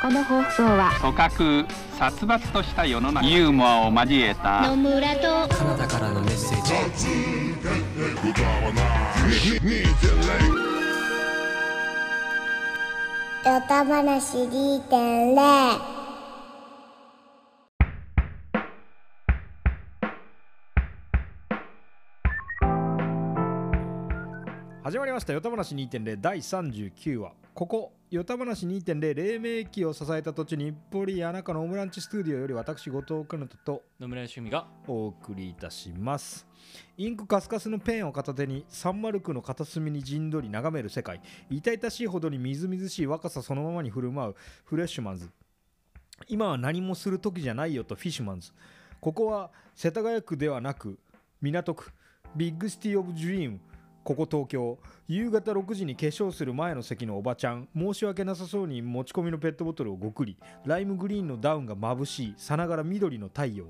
この放送は組閣殺伐とした世の中。ユーモアを交えた。野村とカナダからのメッセージ。ヨタ話2.0始まりました「よた話2.0」第39話。ここ「よた話2.0」黎明期を支えた土地日暮里谷中のオムランチスタジオより私後藤かなとと野村趣味がお送りいたします。インクカスカスのペンを片手にサンマルクの片隅に陣取り眺める世界。痛々しいほどにみずみずしい若さそのままに振る舞うフレッシュマンズ。今は何もする時じゃないよとフィッシュマンズ。ここは世田谷区ではなく港区。 Big City of Dream ここ東京。夕方6時に化粧する前の席のおばちゃん。申し訳なさそうに持ち込みのペットボトルをごくり。ライムグリーンのダウンが眩しい。さながら緑の太陽。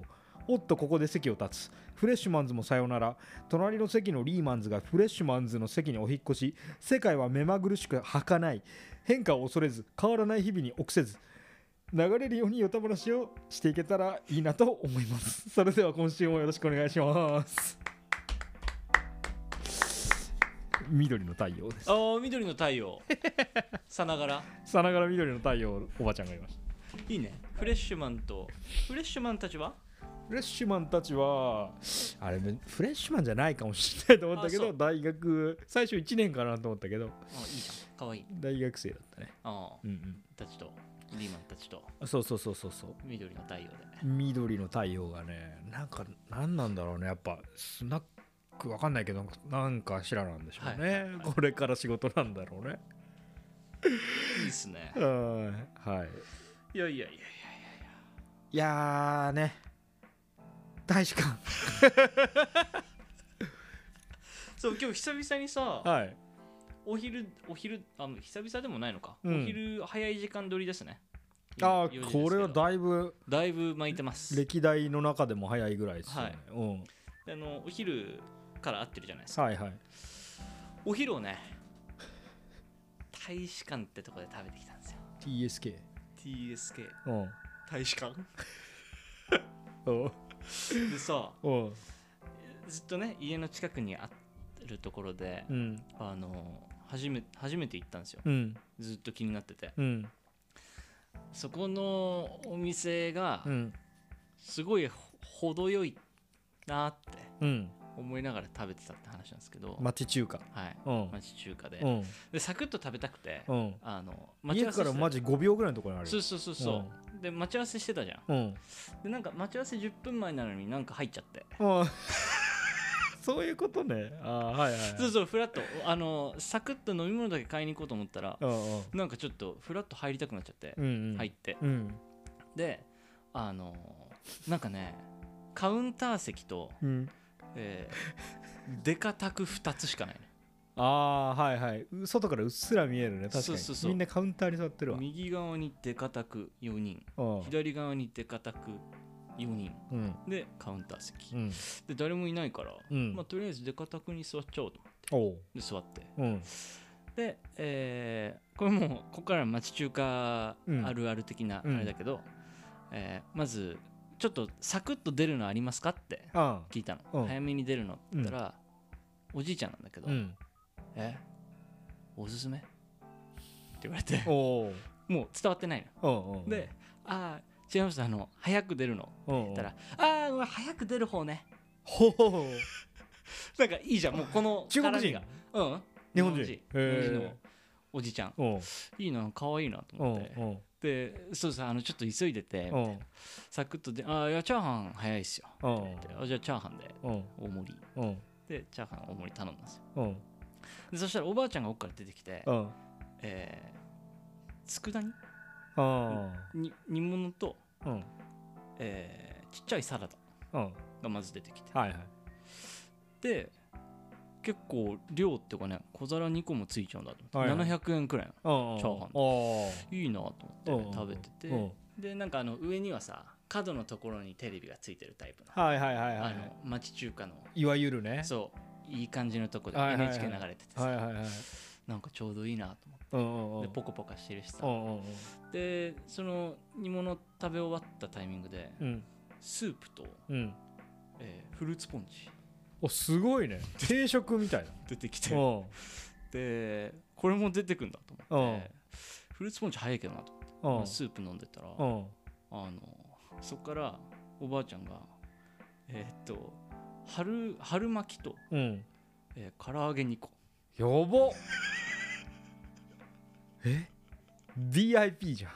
おっとここで席を立つ。フレッシュマンズもさよなら。隣の席のリーマンズがフレッシュマンズの席にお引越し。世界は目まぐるしく儚い。変化を恐れず変わらない日々に臆せず。流れるようによた話をしていけたらいいなと思います。それでは今週もよろしくお願いします。緑の太陽です。ああ緑の太陽。さながら。さながら緑の太陽おばちゃんがいましいいね。フレッシュマンとフレッシュマンたちは？たフレッシュマンたちはあれフレッシュマンじゃないかもしれないと思ったけど大学最初1年かなと思ったけどあいいじゃん。かわいい。大学生だったね。ああうんたちとリーマンたちと。うんそうそうそうそうそう。緑の太陽で。緑の太陽がねなんか何なんだろうね。やっぱスナックわかんないけどなんかしらなんでしょうね、はいはいはい。これから仕事なんだろうね。いいっすね。うんはい。いやいやいやいいや。ーね。大使館。やそう今日久々にさはい。お昼お昼あの久々でもないのか、うん。お昼早い時間取りですね。あ4時ですーけど。これはだいぶだいぶ巻いてます。歴代の中でも早いぐらいですよね、あのお昼から会ってるじゃないですか。うん、はいはい。お昼をね大使館ってとこで食べてきたんですよ。TSK TSK うん。大使館？でさずっとね家の近くにあるところで、うん。あの初め初めて行ったんですよ。うん。ずっと気になってて。うん。そこのお店がうん。すごいほ程よいなって。うん思いながら食べてたって話なんですけど、町中華。はい、うん。町中華で,、うん。でサクッと食べたくて、うん。あの家からマジ5秒ぐらいのところにあるよ。そうそうそうそう、で待ち合わせしてたじゃん。うん。でなんか待ち合わせ10分前なのになんか入っちゃって。うん。そういうことね。ああはいはいはい。そうそうフラッとあのサクッと飲み物だけ買いに行こうと思ったらうなんかちょっとフラッと入りたくなっちゃって、うんうん。入って。うん。であのなんかねカウンター席と、うんえーデカ卓2つしかないね。ああはいはい。う外からうっすら見えるね。確かに。そうそうそう。みんなカウンターに座ってるわ。右側にデカ卓4人。うん。左側にデカ卓4人。うん。でカウンター席、うん。で誰もいないから、うん。まあ、とりあえずデカ卓に座っちゃおうと思って。おう。で座って。うん。で、えーこれもうここから町中華うん。あるある的なあうん。れだけど、えーまずちょっとサクッと出るのありますかってあ聞いたの、うん。早めに出るのって言ったら、おじいちゃんなんだけど、うんえ？おすすめ？って言われて。もう伝わってないうんうんのでああ違いますあの早く出るのってうん言ったらああ早く出る方ねほう なんかいいじゃんもうこの中国人？が。うん。日本人？日本人。のおじちゃん。いいな可愛いなとうん思って。うんでそうそうあのちょっと急いでてサクッとで「あーいやチャーハン早いっすよ」うん。って言ってあじゃあチャーハンでうん。大盛り。うん。でチャーハン大盛り頼んだんですよ。うん。でそしたらおばあちゃんが奥から出てきてうん。えー佃煮？あに煮物と、えーちっちゃいサラダうん。がまず出てきて。はいはい。で結構量っていうかね小皿2個もついちゃうんだと思って、はいはい。700円くらいチャチャーハン。ンいいなとうん思って食べてて、うん。でなんかあの上にはさ角のところにテレビがついてるタイプの,、はいはいはいはいあの町中華の。いわゆるね。そう。いい感じのとこで NHK 流れててさ、はいはいはいなんかちょうどいいなと思って。でポコポコしてるしさ。でその煮物食べ終わったタイミングでうん。スープと、うん。えーフルーツポンチおすごいね。定食みたいな。出てきて。うん。でこれも出てくんだと思って。フルーツポンチ早いけどなと。思ってうんスープ飲んでたらあうん。のそっからおばあちゃんがえーっと春春巻きと、うん。えー唐揚げ2個。やばえ？VIP じゃん。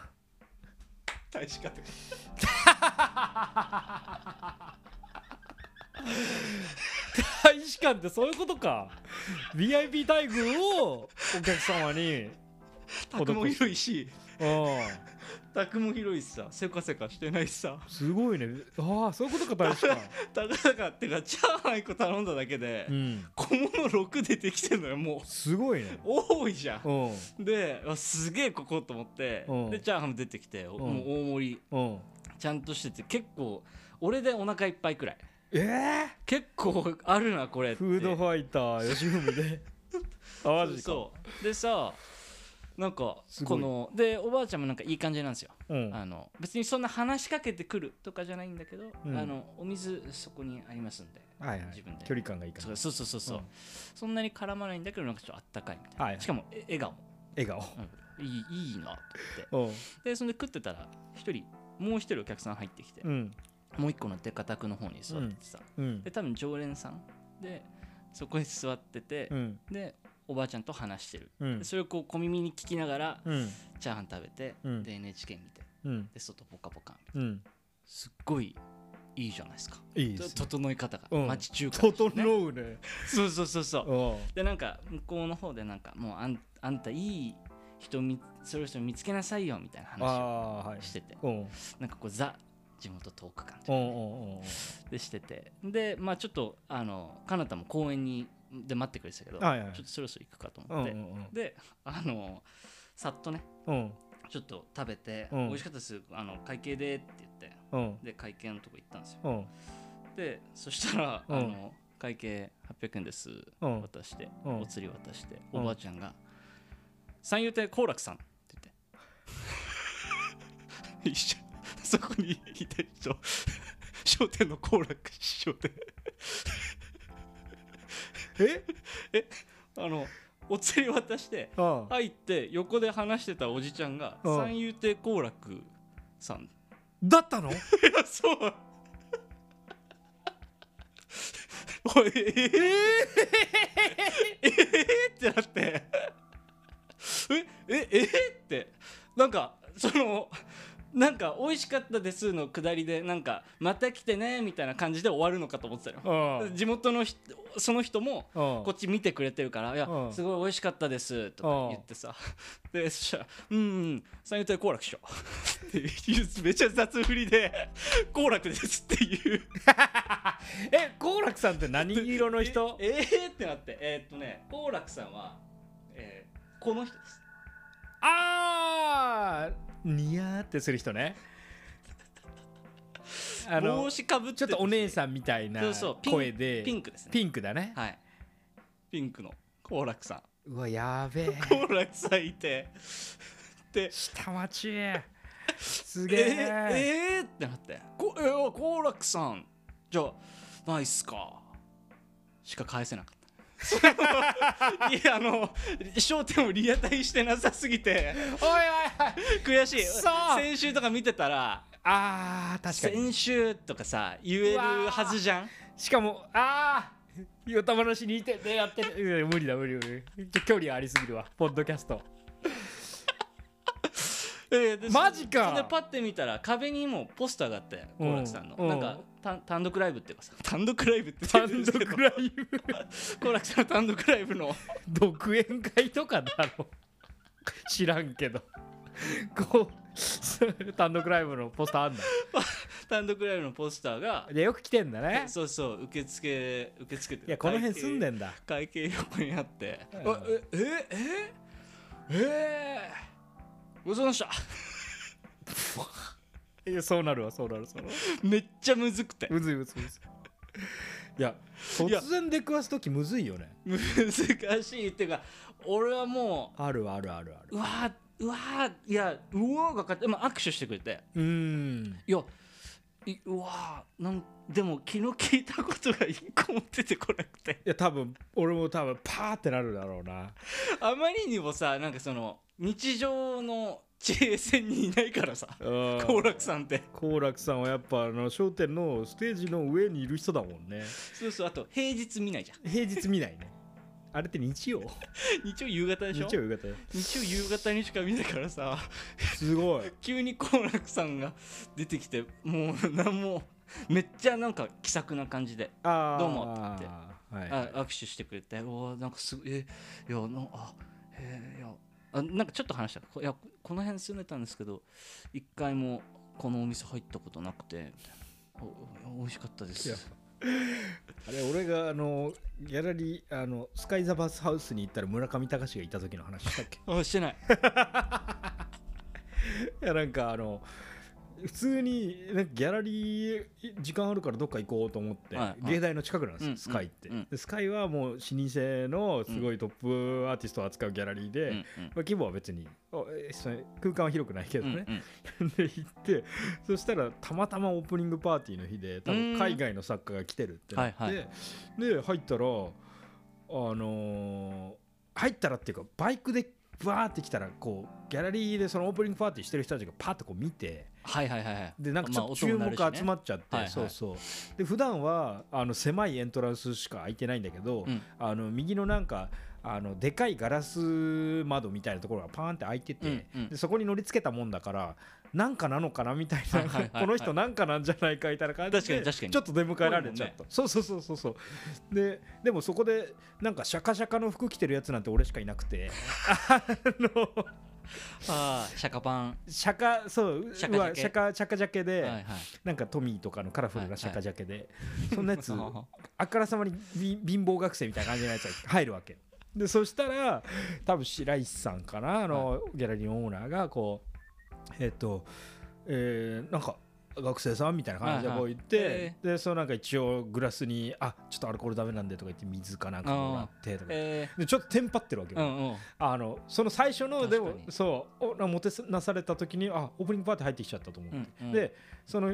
大使館 大使館ってそういうことか。VIP 待遇をお客様に宅も広いし。うん。宅も広いしさ。せかせかしてないしさ。すごいね。ああそういうことか大使館。たかだかってかチャーハン1個頼んだだけで、うん。小物6出てきてんのよもう。すごいね。多いじゃん。うん。であすげえここと思ってうん。でチャーハンも出てきて、もう大盛り。うん。ちゃんとしてて結構俺でお腹いっぱいくらいええ結構あるなこれフードファイター吉文で。あマジか。そうでさなんかこのでおばあちゃんもなんかいい感じなんですよ、うん。あの別にそんな話しかけてくるとかじゃないんだけど、うん。あのお水そこにありますんではいはい。自分で。距離感がいいから。そうそうそうそう、うん。そんなに絡まないんだけどなんかちょっとあったかいみたいな、はいしかもえ笑顔、笑顔。うん。いいいいなと思って。うん。でそんで食ってたら一人もう一人お客さん入ってきて、うんもう一個のデカタクの方に座っててさ、うん。で多分常連さんでそこに座ってて、うん。でおばあちゃんと話してる、うん。でそれをこう小耳に聞きながら、うん。チャーハン食べて、うん。で NHK 見てうん。で外ポカポカみたいな。うん。すっごいいいじゃないですか。といいですね。整い方が、うん。町中華ね。整うね。そうそうそうそう。うん。でなんか向こうの方でなんかもうあんあんたいい人みそれ人見つけなさいよみたいなあ話をしてて。うんうん。なんかこうザ地元トーク感でしてて。でまあちょっとあのかなたも公園にで待ってくれてたけど、はいはいちょっとそろそろ行くかとうんう思って、ん。であのさっとねうん。ちょっと食べて、うん。美味しかったです。あの会計でって言ってうん。で会計のとこ行ったんですよ。うん。でそしたら、うん。あの会計800円です、うん。渡して、うん。お釣り渡して、うん。おばあちゃんが「三遊亭好楽さん」って言って。一緒そこにいた人。商店の好楽師匠で。え？あのお釣り渡してあ入って横で話してたおじちゃんがうん三遊亭好楽さん。だったの？いやそう。おいえー、えー、えー、ってなって。え？え？え？ー、って。なんかそのなんか美味しかったですのくだりでなんかまた来てねみたいな感じで終わるのかと思ってたよ。うん。地元の人その人もうん。こっち見てくれてるから「いやうん。すごい美味しかったです」とか言ってさ。でそしたら「うんうん三遊亭好楽師匠」っていうめっちゃ雑振りで「好楽です」っていう。え好楽さんって何色の人？ええーってなってえーっとね好楽さんは、えーこの人です。あーニヤーってする人ね。あの帽子かぶってちょっとお姉んさんみたいなそうそうピン声で。ピンクですね。ピンクだね。はい。ピンクの好楽さん。うわやべえ。好楽さんいて。で下町すえげえ。ー、えーってなって「こえー、好楽さん。じゃあナイスか」しか返せなかったいやあの焦点をリアタイしてなさすぎて。おいおい悔しい。先週とか見てたらあー確かに。先週とかさ言えるはずじゃん？しかもああヨタ話にいてでやってるいや無理だ無理無理。距離ありすぎるわ。ポッドキャストえーでマジか。でパッて見たら壁にもポスターがあってうん。好楽さんの。うん。なんか単単独ライブっていうかさ。単独ライブ。って単独ライブ。好楽さんの単独ライブの。独演会とかだろ。知らんけど。こう単独ライブのポスターあんだ 単独ライブのポスターがでよく来てんだね。そうそう受付受付っていやこの辺住んでんんだ。会計横にあって「うん。あえええええごちそうさまでいやそうなるわそうなるそうなる。しためっちゃむずくて。うずいうずうずい。や突然出くわす時むずいよね。難しいっていうか俺はもあるあるあるある。ううわーうわーいやうわーがかって、まあ、握手してくれて。うーん。いやいうわーなんでも昨日聞いたことが一個も出てこなくて。いや多分俺も多分パーってなるだろうな。あまりにもさなんかその日常の地平線にいないからさ好好楽さんって。好楽さんはやっぱあの『笑点』のステージの上にいる人だもんね。そうそうあと平日見ないじゃん。平日見ないねあれって日曜？日曜夕方でしょ？日曜夕方よ。日曜夕方にしか見ないからさ。すごい。急に好楽さんが出てきてもうなんもめっちゃなんか気さくな感じでどうもって。はいあ握手してくれておーなんかすごいえいやなあへえいやあなんかちょっと話した。こいやこの辺住んでたんですけど一回もこのお店入ったことなくてみたいなお美味しかったです あれ俺があのギャラリーあのスカイ・ザ・バスハウスに行ったら村上隆がいた時の話したっけ？あしてない。いやなんかあの普通になんかギャラリー時間あるからどっか行こうと思って、はいはい。芸大の近くなんですよ、うんスカイって、うん。でスカイはもう老舗のすごいトップアーティストを扱うギャラリーで、うんまあ、規模は別に空間は広くないけどね、うんうん。で行ってそしたらたまたまオープニングパーティーの日で多うん。分海外の作家が来てるってなって、はいはで入ったらあのー入ったらっていうかバイクでバーって来たらこうギャラリーでそのオープニングパーティーしてる人たちがパッとこう見てはいはいはいはい。でなんかちょっまあと注目集まっちゃって、はいはい。そうそう。で普段はあの狭いエントランスしか開いてないんだけど、うん。あの右のなんかあのでかいガラス窓みたいなところがパーンって開いてて、うんうん。でそこに乗り付けたもんだからなんかなのかなみたいな、はいはいはいはい。この人なんかなんじゃないかみたいな感じで確かに確かに。ちょっと出迎えられちゃった、多いそうそうそうそうそう。ででもそこでなんかシャカシャカの服着てるやつなんて俺しかいなくて。あのああシャカパン。シャカそうシャカジャケ。うわシャカシャカジャケで、はいはい。なんかトミーとかのカラフルなシャカジャケで、そんなやつは あからさまにび貧乏学生みたいな感じのやつが入るわけでそしたら多分白石さんかなあの、ギャラリーのオーナーがこうえっ、とえーなんか学生さんみたいな感じでこう言って、でそのなんか一応グラスに「あちょっとアルコールダメなんで」とか言って水かなんかもらってとか。えでちょっとテンパってるわけよ、ーうんうん。あのその最初のでもそうおもてなされた時にあオープニングパーティー入ってきちゃったと思う、うんうん。でその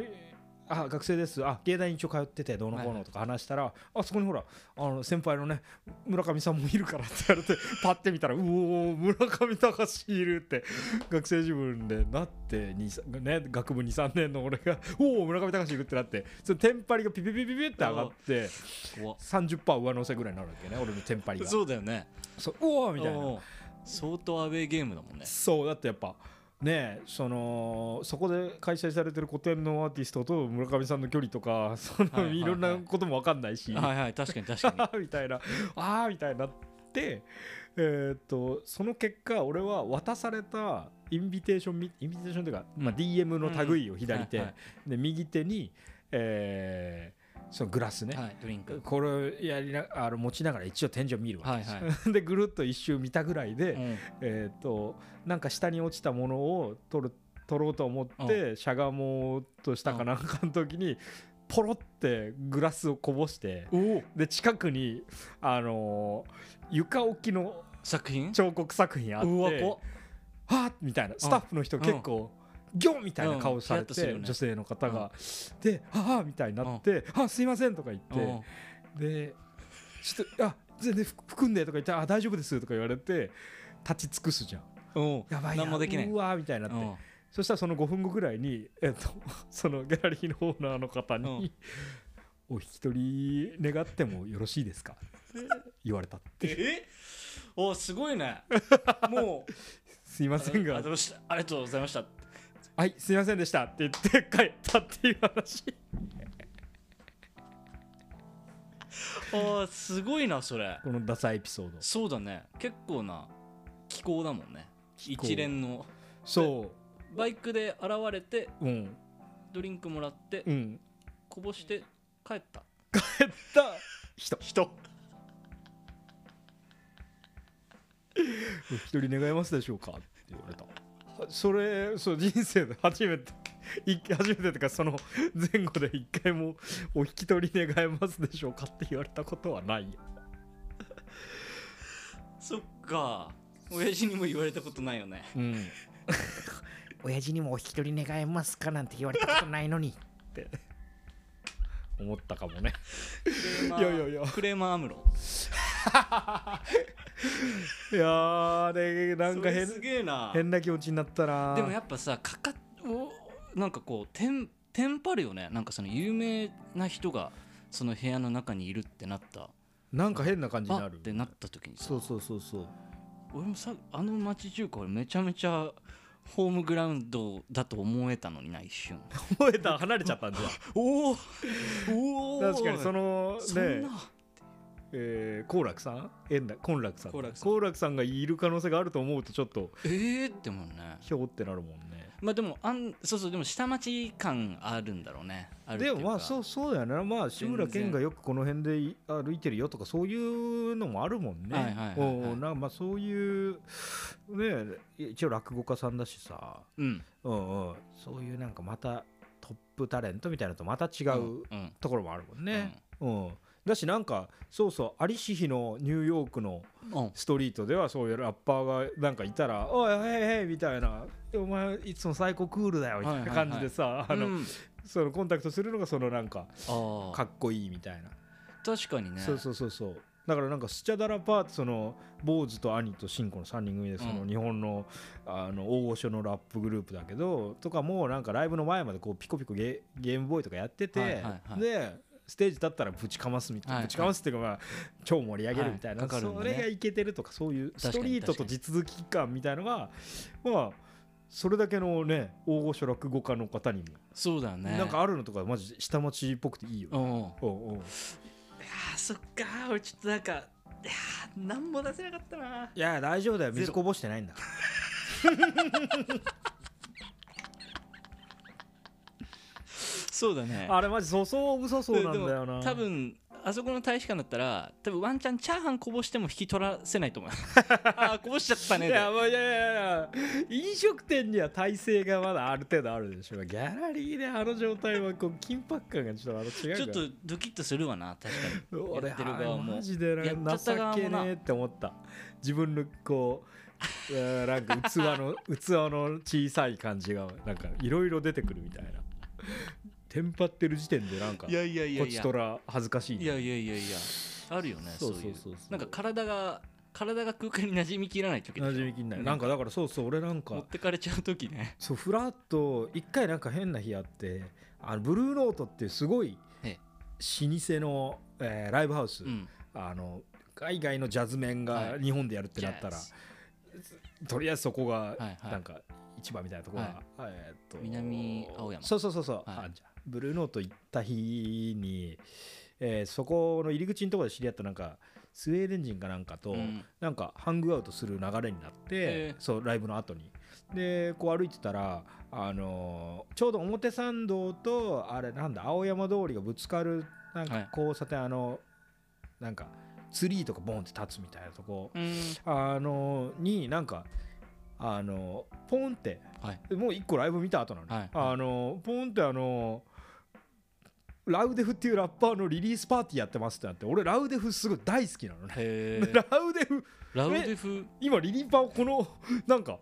あ学生です。あ芸大に一応通っててどうのこうのとか話したら、あそこにほらあの先輩のね村上さんもいるからって言われて パッて見たらうおー村上隆いるって学生自分でなってね、学部23年の俺が おお村上隆いるってなってそのテンパリがピピピピピって上がって怖っ。30%上乗せぐらいになるわけね俺のテンパリが。そうだよね。そううおーみたいな。相当アウェーゲームだもんね。そうだってやっぱねそのそこで開催されてる古典のアーティストと村上さんの距離とか その、はいはいはい。いろんなことも分かんないし、はいはい確かに確かに。みたいな。ああみたいになってえーっとその結果俺は渡されたインビテーションみインビテーションというか、まあ、うん。DM の類を左手、はいはい。で右手に、えーそのグラスね、はいドリンク。これやりなあの持ちながら一応天井見るわけです。よ、はい。でぐるっと一周見たぐらいで、うん。えー、となんか下に落ちたものを取る取ろうと思ってしゃがもうとしたかなんかの時にポロってグラスをこぼしておで近くに、あのー床置きの作品？彫刻作品あってはっみたいなスタッフの人結構ギョンみたいな顔されて、うんね。女性の方が、で「はあ」みたいになって「あすいません」とか言って。うん。でちょっと「あ全然ふ含んで」とか言って「あ大丈夫です」とか言われて立ち尽くすじゃん。うん。やばいな何もできない。うわーみたいになって、うん。そしたらその5分後ぐらいに、えっと、そのギャラリーのオーナーの方に、うん。お引き取り願ってもよろしいですか?」言われたって。え？おすごいね。もう。すいませんが。ありがとうございました「はいすいませんでした」って言って帰ったっていう話。あすごいなそれこのダサいエピソード。そうだね。結構な気候だもんね。一連の。そバイクで現れてううん。ドリンクもらってうん。こぼして帰った。帰った。人。人。お引き取り願えますでしょうか？って言われたそれそう人生で初めてい初めてというかその前後で一回もお引き取り願えますでしょうかって言われたことはないよ。そっか。親父にも言われたことないよね。うん。親父にもお引き取り願えますかなんて言われたことないのにって。思ったかもね。いいやいやいや。クレーマーアムロ いやーでなんか変すげえな。変な気持ちになったな。でもやっぱさかかおなんかこうテンテンパるよね。なんかその有名な人がその部屋の中にいるってなった。なんか変な感じにあなる。ってなった時にさ。そうそうそうそう。俺もさあの町中華俺めちゃめちゃホームグラウンドだと思えたのにな一瞬。思えた。離れちゃったんじゃ おおおお確かにそのね。そんなえー、好楽さん？円楽さん好楽さん。好楽さんがいる可能性があると思うとちょっとえーってもんね。ひょうってなるもんね。まあでもあんそうそうでも下町感あるんだろうね。でもまあそうそうだよな。まあ志村けんがよくこの辺でい歩いてるよとかそういうのもあるもんね。はいはいおまあそういうね一応落語家さんだしさ。うん。うんうん。そういうなんかまたトップタレントみたいなのとまた違ううんところもあるもんね。うん、だしなんかそうそう有志比のニューヨークのストリートではそういうラッパーがなんかいたら「おいへいへい」みたいな「お前いつも最高クールだよ」みたいな感じでさ、そのコンタクトするのがそのなんかああかっこいいみたいな、確かにね。そうそうそうそう。だからなんかスチャダラパーその坊主と兄とシンコの3人組でそのうん。日本のあの大御所のラップグループだけどとかもなんかライブの前までこうピコピコゲゲームボーイとかやってて、でステージ立ったらぶちかますみたいな、はいはい。ぶちかますっていうかまあ超盛り上げるみたいな、はい。ね。それがいけてるとかそういうストリートと地続き感みたいのがまあそれだけのね大御所落語家の方にも、そうだよね。なんかあるのとかマジ下町っぽくていいよね。うん。おうおう。いやーそっかー。俺ちょっとなんかいやー何も出せなかったないや大丈夫だよ。水こぼしてないんだから そうだね。あれマジ粗相無粗相なんだよな。多分あそこの大使館だったら多分ワンチャンチャーハンこぼしても引き取らせないと思う。あーこぼしちゃったね。でいやまあいやいやいや飲食店には体制がまだある程度あるでしょ。ギャラリーであの状態はこう緊迫感がちょっとあの違うちょっとドキッとするわな確かに。俺やってる側も。マジでなった側もな情けねえって思った自分のこううんなんか器の 器の小さい感じがなんかいろいろ出てくるみたいなテンパってる時点でなんかいやいやいこっちとら恥ずかしいね。いやいやいやいや。あるよねそそうそう。そうそう。なんか体が体が空間に馴染みきらない時馴染みきんない。なんかだからそうそう俺なんか持ってかれちゃう時ね。そうフラッと一回なんか変な日あってあのブルーノートってすごいえ老舗の、えーライブハウス、うん。あの海外のジャズメンはい。が日本でやるってなったら、ジとりあえずそこがはいはい。なんか一番みたいなところが、えーっと南青山。そうそうそうそう、はい。あんじゃんブルーノート行った日に、えーそこの入り口のところで知り合ったなんかスウェーデン人かなんかと、うん。なんかハングアウトする流れになって、そうライブの後に。でこう歩いてたら、あのーちょうど表参道とあれなんだ青山通りがぶつかるなんはい。か交差点、あのなんかツリーとかボンって立つみたいなとこ、うん。あのーになんかあのーポンってはい。もう一個ライブ見た後なのあのーポンってあのーラウデフっていうラッパーのリリースパーティーやってますってなって。俺ラウデフすごい大好きなのね。ラウデフ。ラウデフ？今リリーパーをこのなんか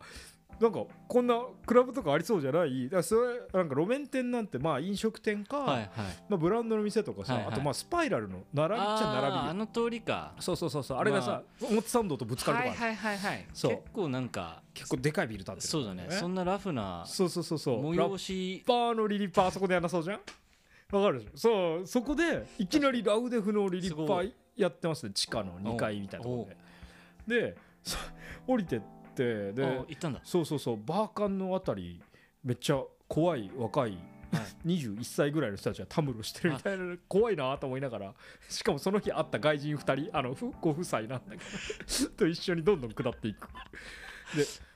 なんかこんなクラブとかありそうじゃない？だからそれなんか路面店なんてまあ飲食店か、はいはい。まあ、ブランドの店とかさ、はいはい。あとまあスパイラルの並びっちゃ並びよ。あの通りか。そうそうそうそう。あれがさ、表参道とぶつかるとかはいはいはいはい。そう。結構なんか結構でかいビル建ってるそうだね。そんなラフなそうそうそうそう。ラッ催しパーのリリーパーあそこでやんなそうじゃん？わかるでしょ。そうそこでいきなりラウデフのリリーパーやってますね。地下の2階みたいなところででそ 降りてってあで行ったんだ。そうそうそうバーカンのあたりめっちゃ怖い若いはい。21歳ぐらいの人たちがたむろしてるみたいな怖いなと思いながらしかもその日会った外人2人あのふご夫妻なんだけど と一緒にどんどん下っていく。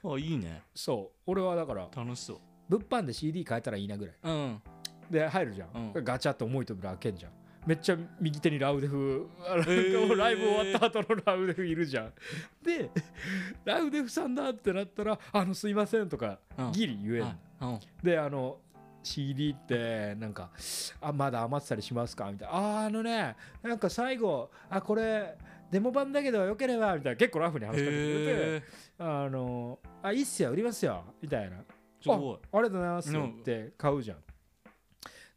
あいいね。そう俺はだから楽しそう。物販で CD 買えたらいいなぐらい。うんで入るじゃん、うん。ガチャッと重い扉開けんじゃん。めっちゃ右手にラウデフあのー。ライブ終わった後のラウデフいるじゃん。でラウデフさんだってなったら「あのすいません」とかうん。ギリ言えん。の、はい。うん。であの CD ってなんかあまだ余ってたりしますか？みたいな。あーあのねなんか最後あこれデモ版だけどよければみたいな。結構ラフに話しかけてくれてあのあいいっすよ売りますよみたいな。あありがとうございますうんって買うじゃん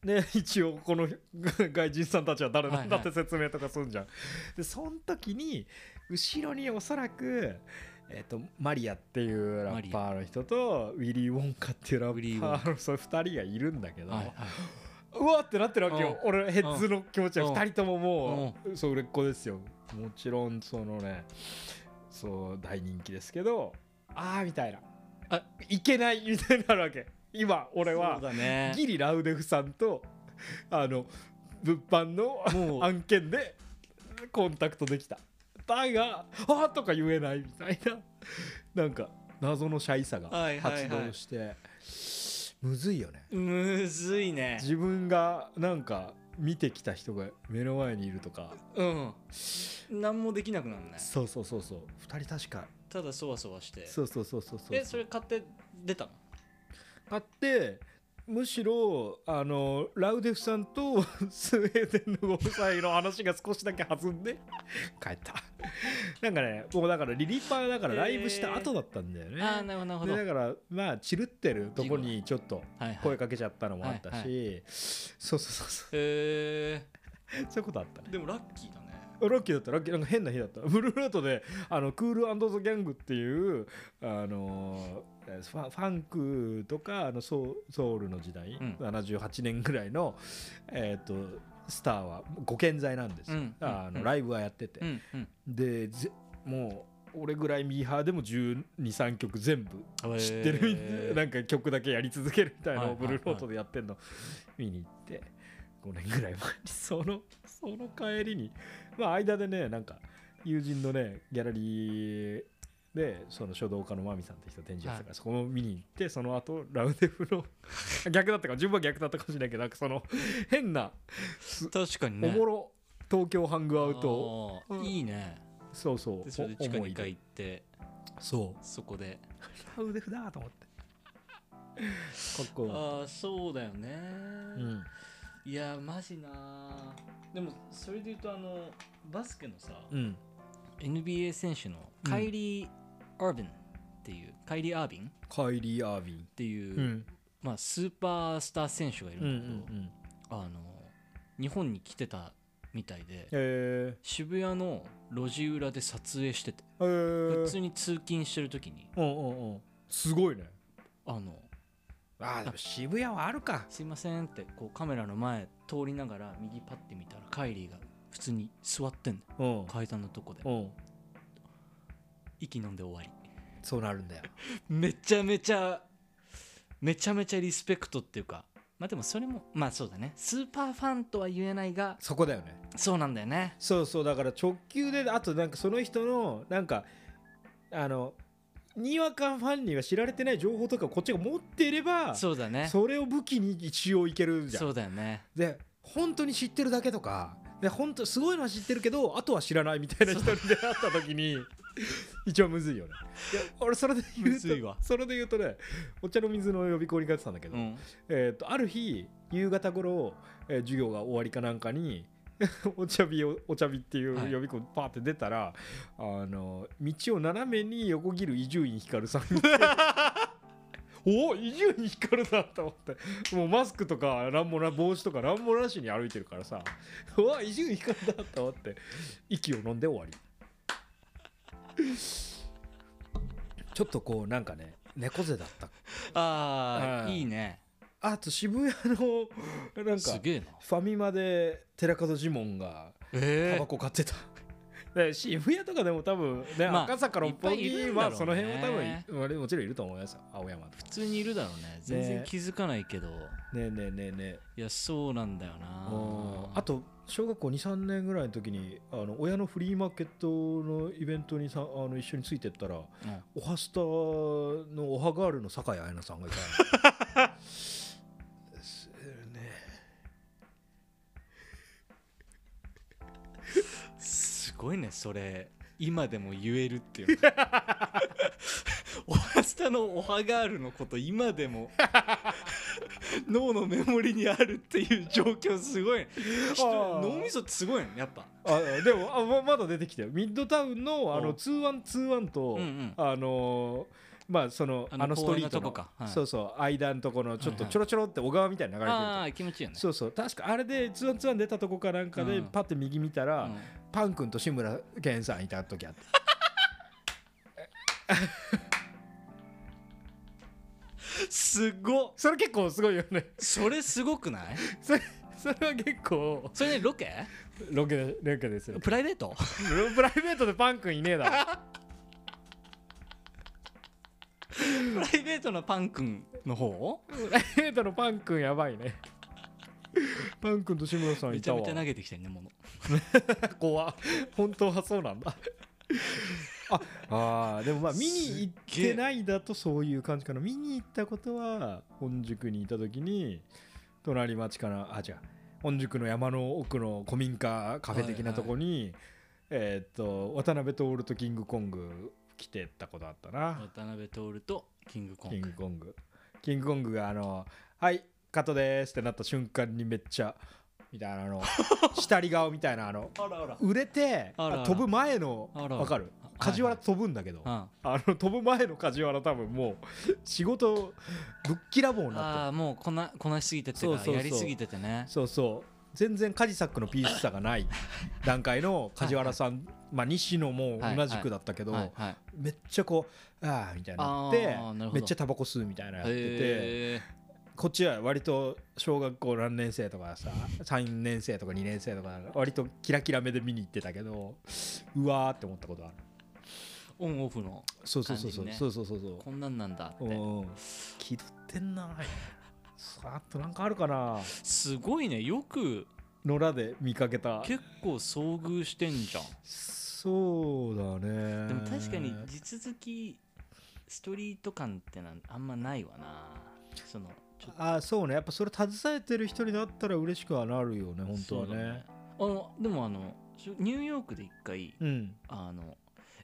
で 一応この外人さんたちは誰なんだって説明とかするんじゃん、でその時に後ろにおそらくえっとマリアっていうラッパーの人とウィリー・ウォンカっていうラッパーのその2人がいるんだけど、はいはい。うわってなってるわけよ。俺ヘッズの気持ちはうん。2人とももうそう売れっ子ですよ。もちろんそのねそう大人気ですけどああみたいな。あいけないみたいになるわけ今俺はね。ギリラウデフさんとあの物販の案件でコンタクトできた。だが「あーとか言えないみたいな。なんか謎のシャイさがはいはいはい。発動して、むずいよね。むずいね。自分がなんか見てきた人が目の前にいるとか。うん。何もできなくなるねそうそうそうそう。2人確か。ただそわそわして。そうそうそうそうそう。えそれ買って出たの？あってむしろあのラウデフさんと スウェーデンのご夫妻の話が少しだけ弾んで帰った。なんかねもうだからリリーパーだからライブした後だったんだよね、ああなるほど。だからまあチルってるとこにちょっとはいはい。声かけちゃったのもあったし、はいそうそうそうそへえう そういうことあったね。でもラッキーだね。ラッキーだったラッキー。なんか変な日だった。ブルーノートであのクールザ・ギャングっていうあのえーファファンクとかあのソウルの時代、うん。78年ぐらいの、えー、とスターはご健在なんですよ、うんうんあのライブはやってて、でぜもう俺ぐらいミーハーでも1 2 3曲全部知ってる。なんか曲だけやり続けるみたいなブルーノートでやってんの。見に行って5年ぐらい前に。そのその帰りに。まあ間でねなんか友人のねギャラリーでその書道家のマミさんって人展示やってたから、そこも見に行ってその後ラウデフの 逆だったか順番逆だったかもしれないけどなんかその 変な確かにね。おもろ東京ハングアウト。あーいいね。そうそう。でそれで地下2思い出。階行ってそう。そこで。ラウデフだと思って。かっこいい。ああそうだよね。うん。いやマジなでもそれで言うとあのバスケのさうん。NBA 選手のカイリー・アービンっていうカイリー・アービンっカイリー・アービンていう、うん。まあ、スーパースター選手がいるうんうんんだけど、ん。あの日本に来てたみたいでえ渋谷の路地裏で撮影しててー、えー、普通に通勤してる時にうんうんうん。すごいね。あのあーでも渋谷はあるか。すいませんってこうカメラの前通りながら右パッて見たらカイリーが普通に座ってんだようん。階段のとこで。うん息飲んで終わり。そうなるんだよ。めちゃめちゃめちゃめちゃリスペクトっていうかまあでもそれもまあそうだね。スーパーファンとは言えないがそこだよね。そうなんだよね。そうそうだから直球であとなんかその人のなんかあのにわかファンには知られてない情報とかをこっちが持っていればそうだね。それを武器に一応いけるじゃそうんだよね。で本当に知ってるだけとかで本当すごいのは知ってるけどあとは知らないみたいな人に出会った時に 一番むずいよね。いや俺それで言うとそれで言うとねお茶の水の予備校に通ってたんだけど、うん。えー、とある日夕方頃、えー授業が終わりかなんかに お茶火をお茶火っていうはい予備校パーって出たら、あの道を斜めに横切る伊集院光さん。お伊集院光だと思って。もうマスクとかなんもな帽子とかなんもなしに歩いてるからさ。うわ伊集院光だと思って。息を飲んで終わりちょっとこうなんかね猫背だった。ああはい。いいね。あと渋谷のなんかファミマで寺門ジモンがタえバコ買ってた、で渋谷とかでも多分ね、まあ赤坂六本木んだろうねまあその辺は多分いまあもちろんいると思いますよ青山普通にいるだろうね。全然気づかないけど、ねえねえねえねえいやそうなんだよな。あと小学校23年ぐらいの時にあの親のフリーマーケットのイベントにさあの一緒についてったらうん。おはスタのおはガールの酒井彩菜さんがいた ごいねそれ。今でも言えるっていう おはスタのおはガールのこと今でも。脳のメモリにあるっていう状況すごい脳みそってすごいねやっぱ。あでもあままだ出てきたよミッドタウンのあのうん2121と、うんうん。あのーまあそのあのストリートのそうそう間のとこのちょっとちょろちょろって小川みたいに流れてるとああ気持ちいいよね。そうそう確かあれでツンツン出たとこかなんかでうん。パッて右見たら、うん。パン君と志村けんさんいた時あってすごっ。それ結構すごいよね。それすごくない？それそれは結構それねロケ？ロケでロケですよ。プライベート？プライベートでパン君いねえだろプライベートのパン君の方？プライベートのパン君やばいね。パン君と志村さんめいたわ。ちゃめちゃ投げてきてんねもの 怖っ。本当はそうなんだ。ああーでもまあ見に行ってないだとそういう感じかな。見に行ったことは本宿にいた時に隣町かなあ違う。本宿の山の奥の古民家カフェ的なとこに、えーっと渡辺徹とキングコング来てったことあったな。渡辺徹とキングコキンンググコング。キングコングがあの「はいカットです」ってなった瞬間にめっちゃみたいなあの 下り顔みたいなあの売れて飛ぶ前のわかる？あ梶原飛ぶんだけど、ああの飛ぶ前の梶原多分もう仕事ぶっきらぼうになってあーもうこなこなしすぎてってやりすぎててね。そうそう全然カジサックのピースさがない段階の梶原さんまあ西野も同じくだったけど、めっちゃこうああみたいになってめっちゃタバコ吸うみたいなやっててへこっちは割と小学校何年生とかさ3年生とか2年生とか割とキラキラ目で見に行ってたけどうわーって思ったことある。ーオンオフのそうそうそうそう、そうそうそうそう。こんなんなんだって。うん気取ってんなさああとなんかあるかな？すごいねよく野良で見かけた。結構遭遇してんじゃん。そうだね。でも確かに地続きストリート感ってのはあんまないわな。そのあそうね。やっぱそれ携えてる人になったら嬉しくはなるよね本当はそうだね。あのでもあのしニューヨークで一回うん。あの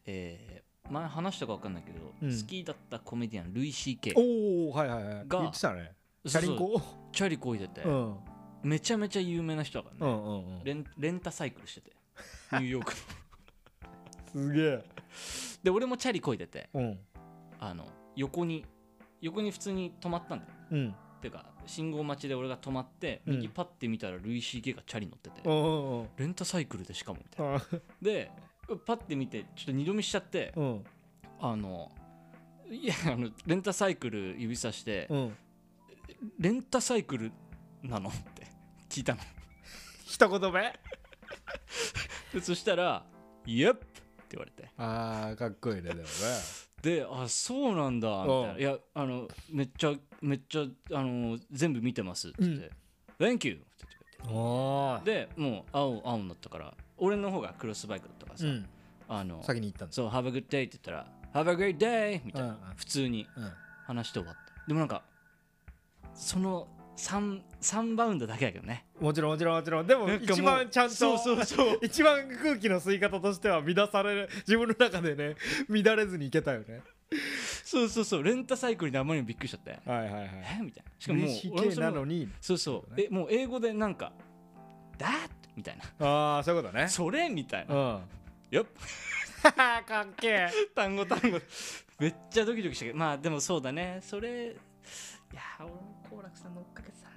えー前話したか分かんないけど、うん。好きだったコメディアンルイ・シー・ケイおおはいはいはい。が言ってたねチャリンコチャリこいでて、うん。めちゃめちゃ有名な人だからね、うんうんうん。レンレンタサイクルしてて。ニューヨークの。すげえ。で俺もチャリこいでて。うん。あの横に横に普通に止まったんだよ。うん。ていうか信号待ちで俺が止まってうん。右パッて見たらルイ・シー・ケイがチャリ乗ってて、うんうんうん。レンタサイクルでしかもみたいな。あでパッて見てちょっと二度見しちゃってうん。あのいやあのレンタサイクル指さしてうんレンタサイクルなの？って聞いたの。一言目？でそしたら「イエップ!」って言われて。あーかっこいいねでもね。であそうなんだみたいな。うんいやあのめっちゃめっちゃあの全部見てますって。言って「Thank you!」って言ってでもう青青になったから俺の方がクロスバイクだったからさ、うん。あの先に行ったんですそう「Have a good day」って言ったら「Have a great day」みたいな、うんうん。普通にうん。話して終わった。でもなんかその 3, 3バウンドだけだけどね。もちろんもちろんもちろん。でも一番ちゃんとそうそうそう。一番空気の吸い方としては乱される自分の中でね乱れずにいけたよね。そうそうそう。レンタサイクルにあまりにもびっくりしちゃって。はいはいはい。え？みたいな。しかももう俺なのに。そうそう。えもう英語でなんか「That」みたいな。ああそういうことね「それ」みたいな。うん「よっ。かっけえ。単語単語。めっちゃドキドキしたけど。まあでもそうだね。それいや俺も好楽さん乗っかけてた。な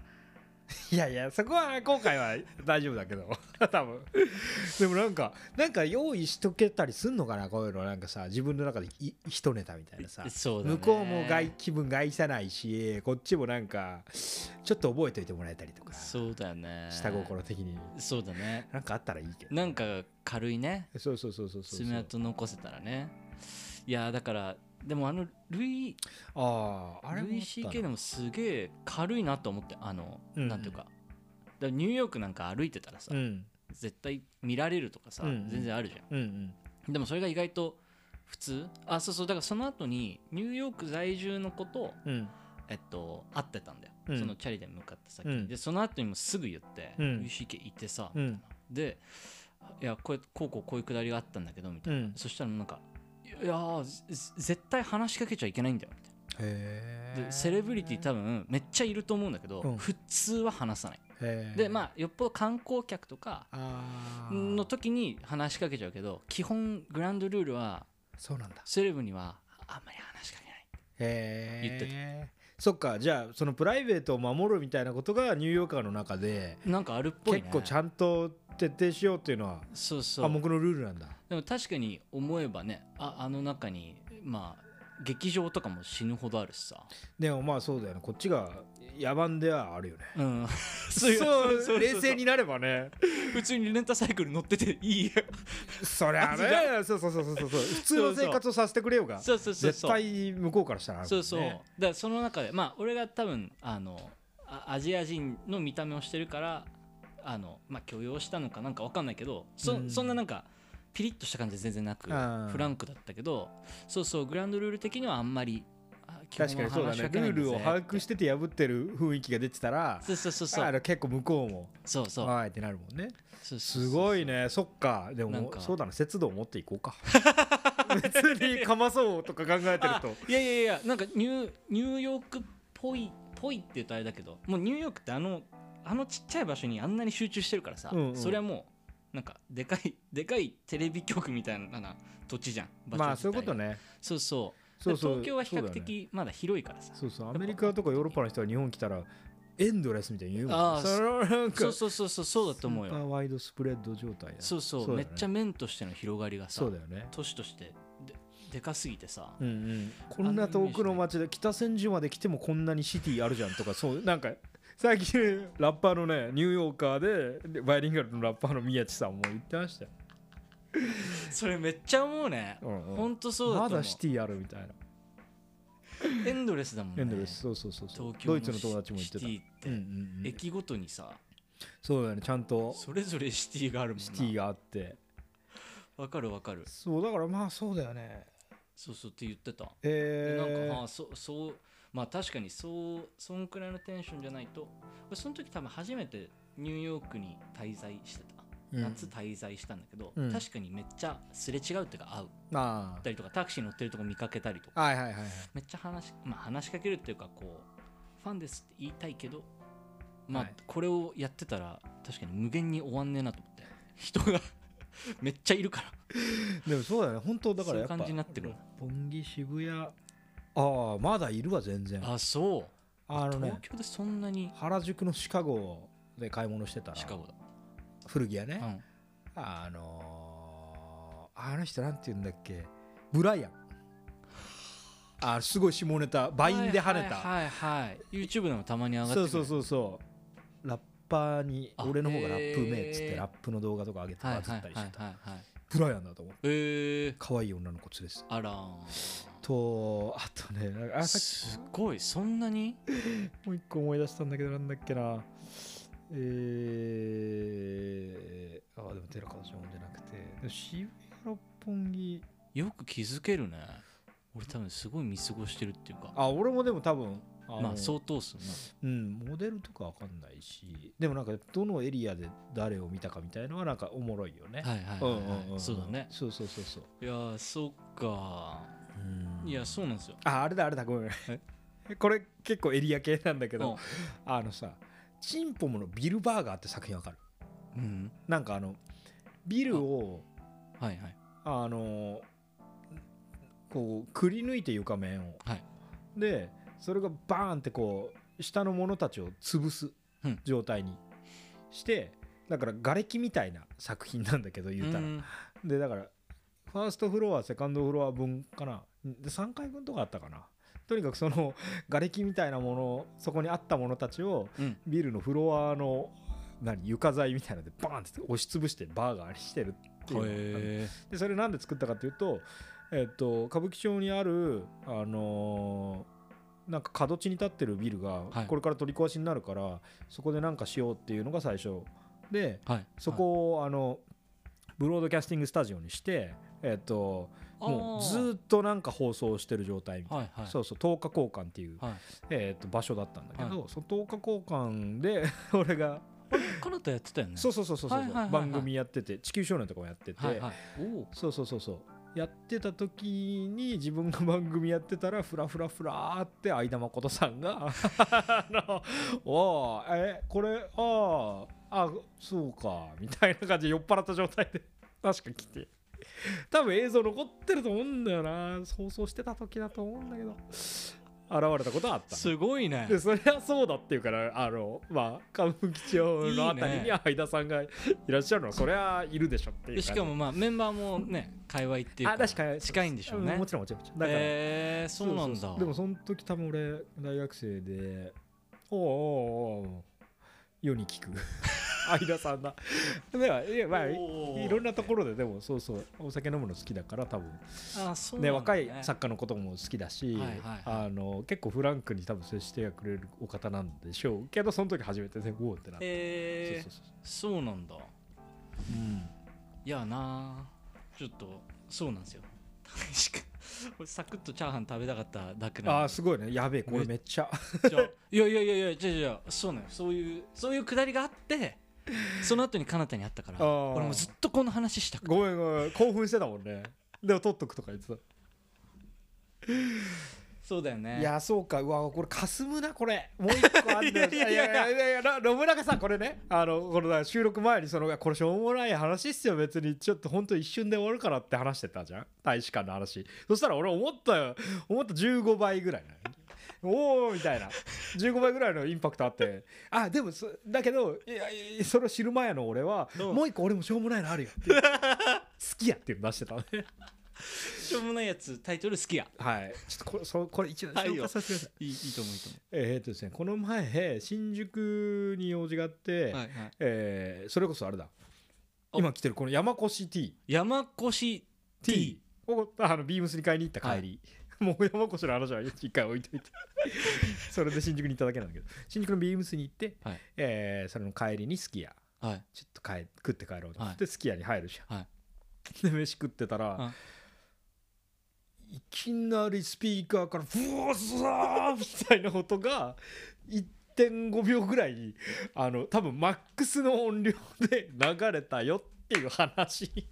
いやいやそこは後悔は大丈夫だけど。多分。でもなんかなんか用意しとけたりすんのかな？こういうのなんかさ自分の中でい一ネタみたいなさ。そうだね。向こうも外気分害さないしこっちもなんかちょっと覚えておいてもらえたりとか。そうだよね。下心的に。そうだね。なんかあったらいいけど。なんか軽いね。そうそうそうそうそう。爪痕残せたらね。いやだからでもあのルイあああれもルイ CK でもすげえ軽いなと思ってあの、うん。なんていうか。だニューヨークなんか歩いてたらさ、うん。絶対見られるとかさ、うん全然あるじゃうんうん。んでもそれが意外と普通。あそうそうだからその後にニューヨーク在住の子とうん。えっと会ってたんだよ、うん。そのチャリで向かった先。でその後にもすぐ言って、うんルイ CK いてさ、うんみたいな。でいやこうやこうこうこういうくだりがあったんだけどみたいな、うん。そしたらなんかいや絶対話しかけちゃいけないんだよみたいへでセレブリティ多分めっちゃいると思うんだけど、うん。普通は話さない。へでまあよっぽど観光客とかの時に話しかけちゃうけど基本グランドルールはそうなんだ。セレブにはあんまり話しかけない。へえ言ってそっかじゃあそのプライベートを守るみたいなことがニューヨーカーの中でなんかあるっぽいね。結構ちゃんと徹底しようっていうのはそうそう。暗黙のルールなんだ。でも確かに思えばねああの中にまあ劇場とかも死ぬほどあるしさ。でもまあそうだよね。こっちが野蛮ではあるよね。うん。そう冷静になればね。普通にレンタサイクル乗ってていい。よそりゃね。そうそうそうそうそう。普通の生活をさせてくれようが。そうそうそう絶そう。対向こうからしたらね。そうそう。だからその中でまあ俺が多分あのあアジア人の見た目をしてるからあのまあ許容したのかなんかわかんないけどそ,、うん。そんななんかピリッとした感じは全然なくフランクだったけどそうそうグランドルール的にはあんまり確かにそうだね。ルールを把握してて破ってる雰囲気が出てたらそうそうそうそう。結構向こうもそうそう。はいってなるもんね。すごいね。そっか。でもそうだな節度を持っていこうか。別にかまそうとか考えてると。いやいやいやなんかニューニューヨークっぽいぽいって言うとあれだけどもうニューヨークってあのあのちっちゃい場所にあんなに集中してるからさ、うんうん。それはもうなんかでかいでかいテレビ局みたいな土地じゃん。場所まあそういうことね。そうそうそうそう。東京は比較的まだ広いからさ。そうそう。アメリカとかヨーロッパの人が日本来たらエンドレスみたいに言うもん。あーそのなんかそうそうそうそう。そうだと思うよ。ワイドスプレッド状態だそうそう。めっちゃ面としての広がりがさそうだよね。都市としてででかすぎてさ、うんうん、こんな遠くの町で北千住まで来てもこんなにシティあるじゃんとか そうなんか最近ラッパーのねニューヨーカーででバイリンガルのラッパーの宮地さんも言ってましたよ、それめっちゃ思うね、うんうん。ほんとそうだと思う。まだシティあるみたいな。エンドレスだもんね。エンドレス。そうそうそうそう。東京のドイツの友達も言ってた。シティって、うんうんうん、駅ごとにさ。そうだよねちゃんと。それぞれシティがあるもんな。シティがあって。わかるわかる。そうだからまあそうだよね。そうそうって言ってた、えー、なんかまあそそうまあ確かにそうそんくらいのテンションじゃないと。俺その時多分初めてニューヨークに滞在してた、うん夏滞在したんだけど、うん。確かにめっちゃすれ違うっていうか会う。あたりとかタクシー乗ってるとこ見かけたりとか。あはいはいはいはい。めっちゃ話し,、まあ、話しかけるっていうかこうファンですって言いたいけどまあ、はい。これをやってたら確かに無限に終わんねえなと思って。人が めっちゃいるから。でもそうだよね。本当だからやっぱそういう感じになってくる。六本木渋谷。ああまだいるわ全然。あそう。あのね東京でそんなに。原宿のシカゴで買い物してたら。シカゴだ、古着屋ね、うん、あのー、あの人なんて言うんだっけ？ブライアン。あすごい下ネタ。バインで跳ねた、はいはいはい、はい、YouTube でもたまに上がってそうそうそうそう。ラッパーにあ俺の方がラップうめえっつってラップの動画とか上げてバズったりしてブライアンだと思う。えー、可愛い女の子連れてたあらとあとねあすごい。そんなに？もう一個思い出したんだけどなんだっけなえー、あでも寺門さんじゃなくて。渋谷六本木よく気づけるね。俺多分すごい見過ごしてるっていうか。あ俺もでも多分あのまあ相当数なうんモデルとかわかんないし。でもなんかどのエリアで誰を見たかみたいのはなんかおもろいよね、はいはいうんはい、そうだね。そうそうそうそう。いやーそっか。うん。いやそうなんですよ。ああれだあれだごめん これ結構エリア系なんだけど。うん。あのさチンポムのビルバーガーって作品わかる？うん。なんかあのビルをはいはい。あのこうくり抜いて床面を、はい。でそれがバーンってこう下の者たちを潰すうん。状態にしてだから瓦礫みたいな作品なんだけど言うたら、うん。でだからファーストフロアセカンドフロア分かな。で3階分とかあったかなとにかくその 瓦礫みたいなものそこにあった者たちをうん。ビルのフロアの何床材みたいなのでバーンって押しつぶしてバーガーにしてるっていうでそれなんで作ったかっていうと,、えっと歌舞伎町にある、あのーなんか角地に立ってるビルがはい。これから取り壊しになるから、そこでなんかしようっていうのが最初。でそこを、あのブロードキャスティングスタジオにして、えっともうずーっとなんか放送してる状態みたいな。はいはい。そうそう10日交換っていう、はい。えっと場所だったんだけど、はその10日交換で 俺があれカナタやってたよね。そうそうそうそうそう、はいはいはいはい。番組やってて地球少年とかもやってて、はいはい。そうそうそうそう。やってた時に自分が番組やってたらフラフラフラーって相田誠さんが あの「おーえこれあーあそうか」みたいな感じで酔っ払った状態で確か来て多分映像残ってると思うんだよな。放送してた時だと思うんだけど。現れたことはあった。すごいね。でそりゃそうだっていうからあのまあ歌舞伎町のあたりに相田さんがいらっしゃるのはそりゃいるでしょっていうしかもまあメンバーもね界隈っていうかあ確かに。近いんでしょうね。もちろんもちろんもちろん。だから、えー、そうなんだ。でもその時多分俺大学生でおうおうおう世に聞く相田さんだ。ではいやまあいろんなところででもそうそうお酒飲むの好きだから多分。あそうね。若い作家のことも好きだし、あの結構フランクに多分接してくれるお方なんでしょう。けどその時初めてねおおってなって、えー、そうそうそうなんだ。うん。いやなちょっとそうなんですよ。確か俺サクッとチャーハン食べたかっただけなのあーすごいね。やべえこれめっちゃ。いやいやいやいやじゃあじゃあそうなのそういうそういうくだりがあってその後に彼方にあったから俺もずっとこの話したくて。ごめんごめん。興奮してたもんね。でも取っとくとか言ってた。そうだよね。いやそうか。うわこれかすむなこれ。もう一個あんだよ。いやいやいやいやいやな信長さんこれね。あのこの収録前にそのこれしょうもない話っすよ。別にちょっと本当一瞬で終わるからって話してたじゃん。大使館の話。そしたら俺思ったよ。思った15倍ぐらいなおおみたいな。15倍ぐらいのインパクトあって。あでもそだけどいやいやそれを知る前の俺は、うん。もう一個俺もしょうもないのあるよ 好きやっていうの出してたね。しょうもないやつタイトル好きや。はい。ちょっとこれそこれ一応させてください。いいいいと思ういいと思えーっとですねこの前新宿に用事があって、うはいはい。えーそれこそあれだ。お。今来てるこの山越 T 山越 T をあのビームスに買いに行った帰り、もう山越の話は一回置いといて。それで新宿に行っただけなんだけど。新宿のビームスに行って、はい。えーそれの帰りにすき家。はい。ちょっと帰食って帰ろうと。思っはてすき家に入るじゃん、はい。で飯食ってたら、はい。いきなりスピーカーからブワーザーみたいな音が1.5秒ぐらいあの多分マックスの音量で流れたよっていう話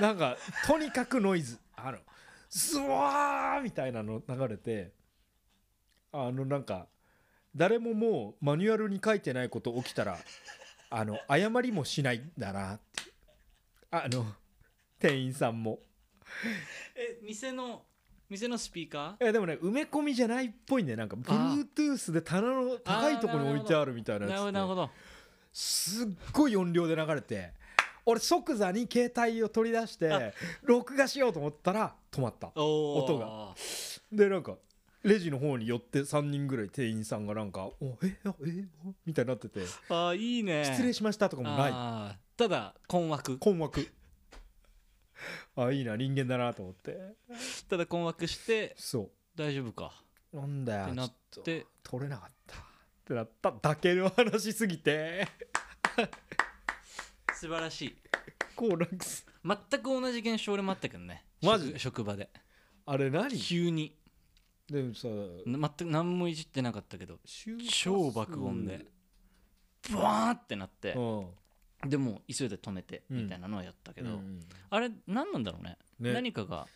なんかとにかくノイズ。あのスワーみたいなの流れてあのなんか誰ももうマニュアルに書いてないこと起きたらあの謝りもしないんだなって。あの店員さんも。え店の店のスピーカえでもね埋め込みじゃないっぽいんだよなんか Bluetooth で棚の高いところに置いてあるみたいーなやつでほどなるほど。すっごい音量で流れて俺即座に携帯を取り出して録画しようと思ったら止まった。音が。でなんかレジの方に寄って3人ぐらい店員さんがなんか「おえあえおみたいになっててあーいいね。失礼しましたとかもない。ただ困惑。困惑。あいいな人間だなと思って。ただ困惑してそ大丈夫か。うなんだよってなって。取れなかった。ってなった。だけの話すぎて素晴らしい。こうなんかす全く同じ現象俺もあったけどね。マジ？職職場で。あれ何？急に。でもさ全く何もいじってなかったけど周波数超爆音でブワーってなってうん。でも急いで止めてうん。みたいなのはやったけど、うんあれ何なんだろうね？ね。何かが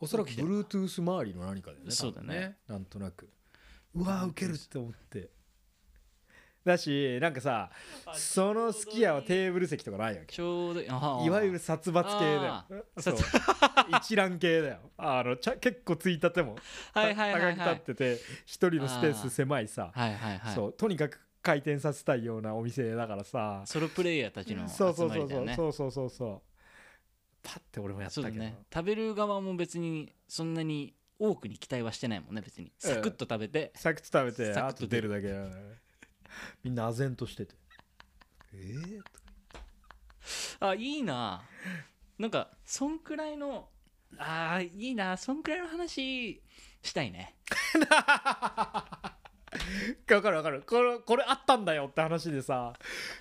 おそらく起きてる。Bluetooth 周りの何かだよねそうだね。多分なんとなく。うわーウケるって思ってだしなんかさそのすき家はテーブル席とかないわけ。ちょうどあー。いわゆる殺伐系だよ。一覧系だよ。あのちゃ結構ついたてもはいはいはいはい。高く立ってて一人のスペース狭いさ。はいはいはい。そう。とにかく回転させたいようなお店だからさ。ソロプレイヤーたちの集そうそうそうまりだよね。そうそうそうそう。そうパッて俺もやったけど。ね。食べる側も別にそんなに多くに期待はしてないもんね別に。サクッと食べて、サクッと食べてサクッと出る。だけだよね みんな唖然としてて。えー、あいいな。なんかそんくらいのあーいいな。そんくらいの話したいね。わかるわかる。これこれあったんだよって話でさ。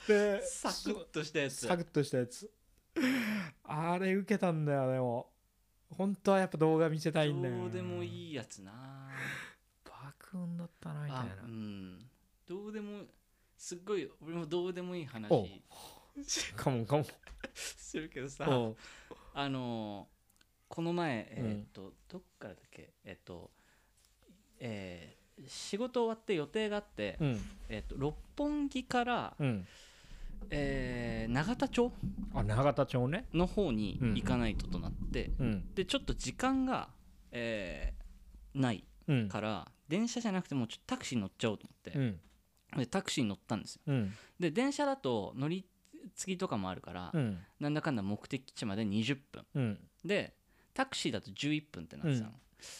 でサクッとしたやつ。サクッとしたやつ。あれ受けたんだよでも。本当はやっぱ動画見せたいんだよどうでもいいいやつな。爆音だったなみたいあなうんどうでもすっごい俺もどうでもいい話おカモンカモンするけどさう。んあのーこの前えうん。ーっとどっからだっけ？えっとえー仕事終わって予定があってうん。えっと六本木からうん。えー永田町あ永田町ね。の方に行かないととなってうん。でちょっと時間がえーないうん。から電車じゃなくてもうちょっとタクシーに乗っちゃおうと思ってうタクシーに乗ったんですよ。うん。で電車だと乗り継ぎとかもあるから、うん。なんだかんだ目的地まで20分。うん。でタクシーだと11分ってなってたの、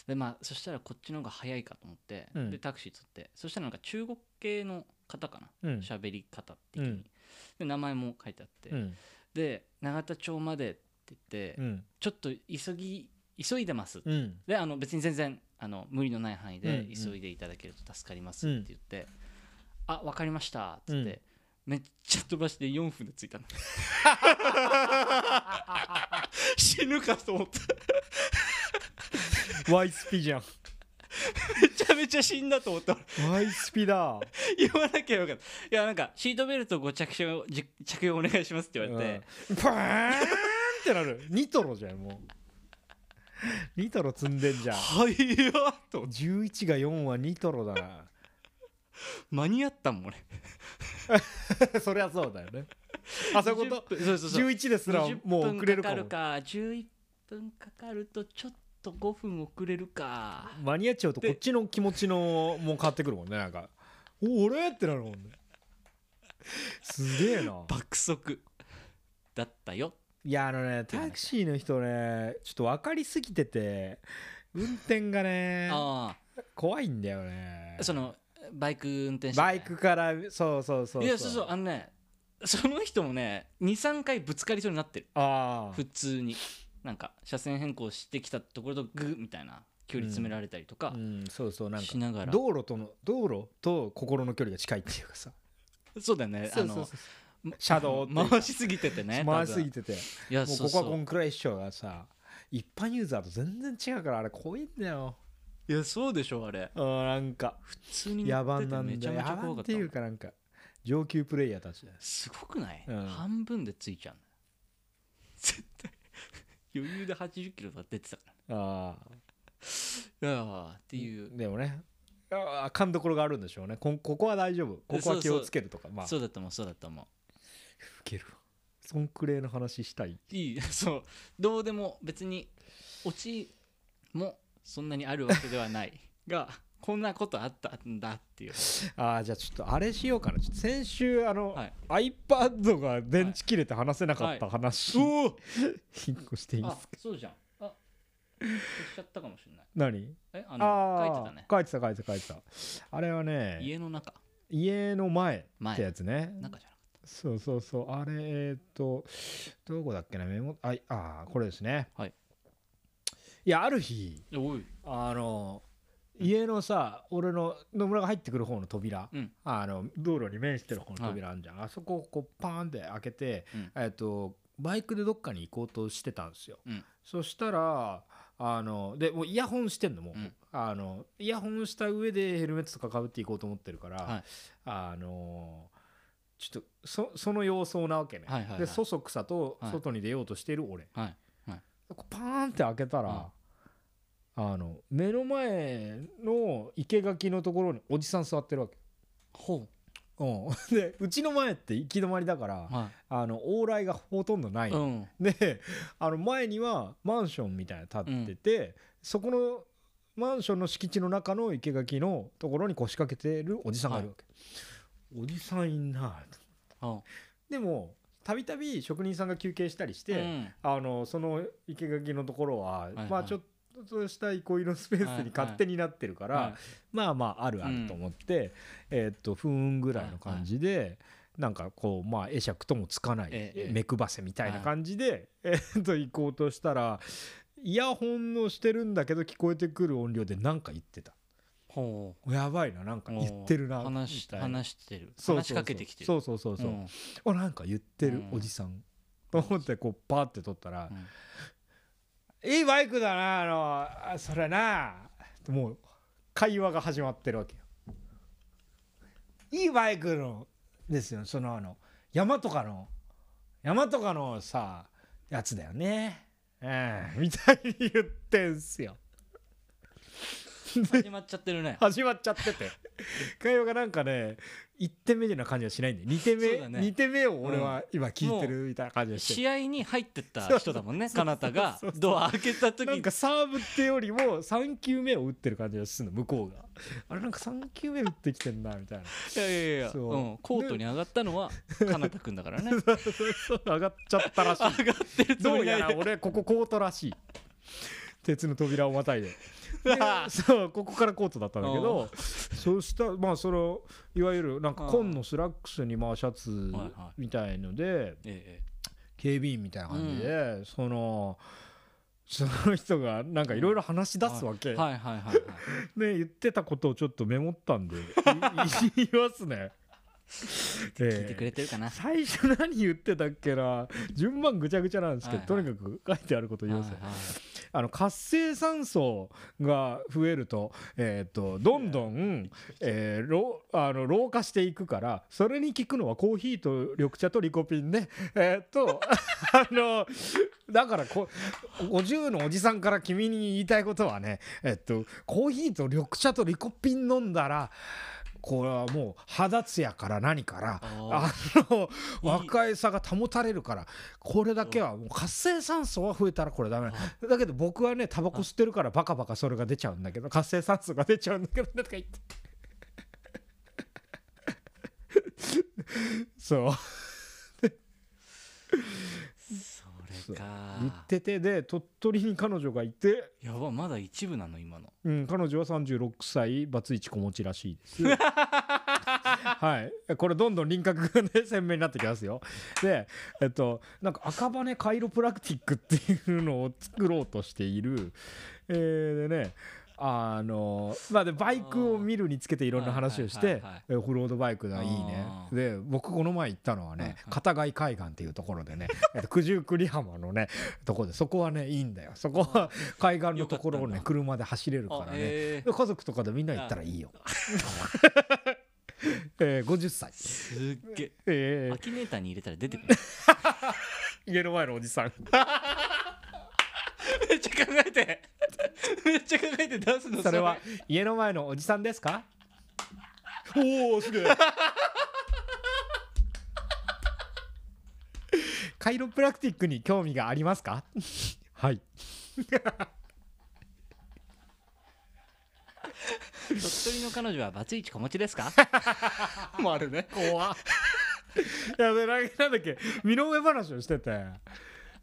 でまあそしたらこっちの方が早いかと思って、うん。でタクシー取ってそしたらなんか中国系の方かな？うん。喋、り方的に、うん。で名前も書いてあって、うん。で永田町までって言って、うん。ちょっと急ぎ急いでます、うん。であの別に全然あの無理のない範囲で急いでいただけると助かりますって言って「あ分かりました」っつって、うん。めっちゃ飛ばして4分で着いたの。死ぬかと思った。ワイスピじゃん。めちゃめちゃ死んだと思った。ワイスピだ。言わなきゃよかった。いやなんかシートベルトご着用じ着用お願いしますって言われて、うん。パーンってなる。ニトロじゃんもう。ニトロ積んでんじゃん。はいやと。思って11が4はニトロだな 間に合ったもん俺。そりゃそうだよね。あそういうこと？20分そうそうそう。11ですら20もう遅れるかも。分かかるか。11分かかるとちょっと5分遅れるか。間に合っちゃうとこっちの気持ちのもう変わってくるもんね。なんかお俺？ってなるもんね。すげえな。爆速。だったよ。いやあのねタクシーの人ねちょっと分かりすぎてて運転がねあ怖いんだよね。あそのバイク運転手バイクからそうそうそういやそうそうあのねその人もね23回ぶつかりそうになってる。ああ。普通に。なんか車線変更してきたところとグーみたいな距離詰められたりとかうん。そうそうなんかしながら、道路との道路と心の距離が近いっていうかさ。そうだよね。あの車道回しすぎててね回しすぎてて。ていやもうここはこんくらいっしょがさ一般ユーザーと全然違うからあれ怖いんだよいやそうでしょあれ。うんなんか普通に野蛮なんてめちゃめちゃだよ野蛮っていうんかなんか上級プレイヤーたちだよ。すごくない、うん。半分でついちゃうの絶対。余裕で80キロとか出てたかあらいやーっていう。あでもねああかんどころがあるんでしょうね。こんここは大丈夫。ここは気をつけるとか。まあ。そうだと思うそうだと思う。ウケるわ。そんくらいの話したい。いい。そう。どうでも別にオチもそんなにあるわけではない。がこんなことあったんだっていう。ああじゃあちょっとあれしようかな。ちょっと先週あの、はい。iPad が電池切れて話せなかった話、お。お一個していいであすか？そうじゃん。あ消しちゃったかもしれない。何？えあのあ書いてたね。書いてた書いてた書いてた。あれはね家の中。家の前前ってやつね。中じゃなかっそうそうそう。あれえーっとどこだっけな？メモあいあーこれですね。はいいやある日あの家のさ俺の野村が入ってくる方の扉、うん。あの道路に面してる方の扉あるじゃん、あそこをこうパーンって開けて、うん。えっとバイクでどっかに行こうとしてたんですよ、うん。そしたらあのでもうイヤホンしてんのもう、うん。あのイヤホンした上でヘルメットとかかぶっていこうと思ってるから、はい。あのちょっとそその様相なわけね、はいはいはい。でそそくさとはい。外に出ようとしてる俺、はい。こうパーンって開けたら、あの目の前の生垣のところにおじさん座ってるわけ、ほう。ん、でうちの前って行き止まりだから、うはあの往来がほとんどない、いうん。であの前にはマンションみたいなの建ってて、そこのマンションの敷地の中の生垣のところに腰掛けてるおじさんがいるわけ、おじさんいんなあでもたびたび職人さんが休憩したりして、うん。あのその生垣のところは、いはいまあちょっとした憩いのスペースに勝手になってるから、はいまあまああるあると思って、えーっと不運ぐらいの感じで、なんかこうまあ会釈ともつかない、ええ。目くばせみたいな感じで、えーっと行こうとしたらイヤホンのしてるんだけど聞こえてくる音量で何か言ってた。ほやばいななんかう言ってるな。話してる。そうそうそう。話しかけてきてる。そうそうそうそう、ん。あなんか言ってるうん。おじさん、と思ってこうパーって撮ったら、うんいいバイクだなあのそれな。もう会話が始まってるわけよ。いいバイクのですよそのあの山とかの山とかのさやつだよね。うんみたいに言ってんすよ。始まっちゃってるね。始まっちゃってて。会話がなんかね1点目な感じはしないんで2点目、そうだね。2点目を俺は今聞いてるみたいな感じがして試合に入ってった人だもんねかなたが。ドア開けた時なんかサーブってよりも3球目を打ってる感じがするの向こうが。あれなんか3球目打ってきてんなみたいな。いやいやいや、そう。うん、コートに上がったのはかなたくんだからね。上がっちゃったらしい。上がってるつどうやら俺ここコートらしい鉄の扉をまたいで。でそうここからコートだったんだけどそうしたまあそのいわゆるなんか紺のスラックスにまあシャツみたいのでえ警備員みたいな感じで、そのその人がなんかいろいろ話し出すわけ、えはいはいはいはい。で言ってたことをちょっとメモったんでい 言いますね。聞いてくれてるかな、最初何言ってたっけな。順番ぐちゃぐちゃなんですけど、はいはい。とにかく書いてあること言いますよ、はいはいあの活性酸素が増えると,、えー、とどんどん、えー老あの老化していくからそれに効くのはコーヒーと緑茶とリコピンね。えっ、と あのだからこ50のおじさんから君に言いたいことはねえっ、とコーヒーと緑茶とリコピン飲んだらこれはもう肌ツヤから何からああの若いさが保たれるからこれだけはもう活性酸素が増えたらこれダメ。だけど僕はねタバコ吸ってるからバカバカそれが出ちゃうんだけど活性酸素が出ちゃうんだけどねとか言って。そうそれか。言っててで鳥取に彼女がいて、やばまだ一部なの今の。うん、彼女は36歳バツイチ子持ちらしいです。はい。これどんどん輪郭がね鮮明になってきますよ。でえっとなんか赤羽カイロプラクティックっていうのを作ろうとしている。えー、でねあのまあでバイクを見るにつけていろんな話をしてオフロードバイクがいいね。で僕この前行ったのはね片貝海岸っていうところでね えっと九十九里浜のねところでそこはねいいんだよ。そこは海岸のところをね車で走れるからね。家族とかでみんな行ったらいいよ。えー、50歳、すっげえ。えアキネーターに入れたら出てくる。ー、家の前のおじさん。めっちゃ考えてめっちゃ考えて出すのそれは家の前のおじさんですか？おおすげえ。カイロプラクティックに興味がありますか？はい。鳥取の彼女はバツイチ子持ちですか？もあるね。怖っ。いやでなんなんだっけ？身の上話をしてて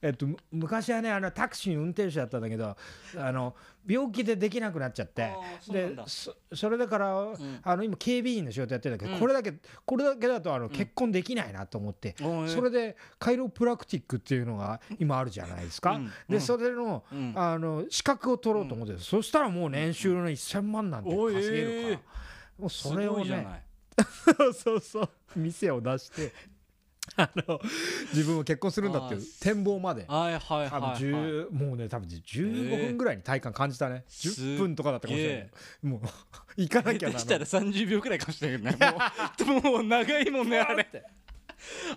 えっとむ昔はねあのタクシー運転手だったんだけどあの病気でできなくなっちゃってでそそれだから、ん。あの今警備員の仕事やってるんだけど、うん。これだけこれだけだとあの、結婚できないなと思って、それでカイロプラクティックっていうのが今あるじゃないですか、うん。で、うん。それの,、うん。あの資格を取ろうと思って、そしたらもう年収の1000万なんて稼げるから、えー。もうそれをねう そうそう店を出して あの自分は結婚するんだっていう展望まで。はいはいはい、多分はい、10もうね多分15分ぐらいに体感感じたね。す10分とかだったかもしれない。すもう 行かなきゃな。したら30秒くらいかもしれないけどね。もう長いもんね あれ。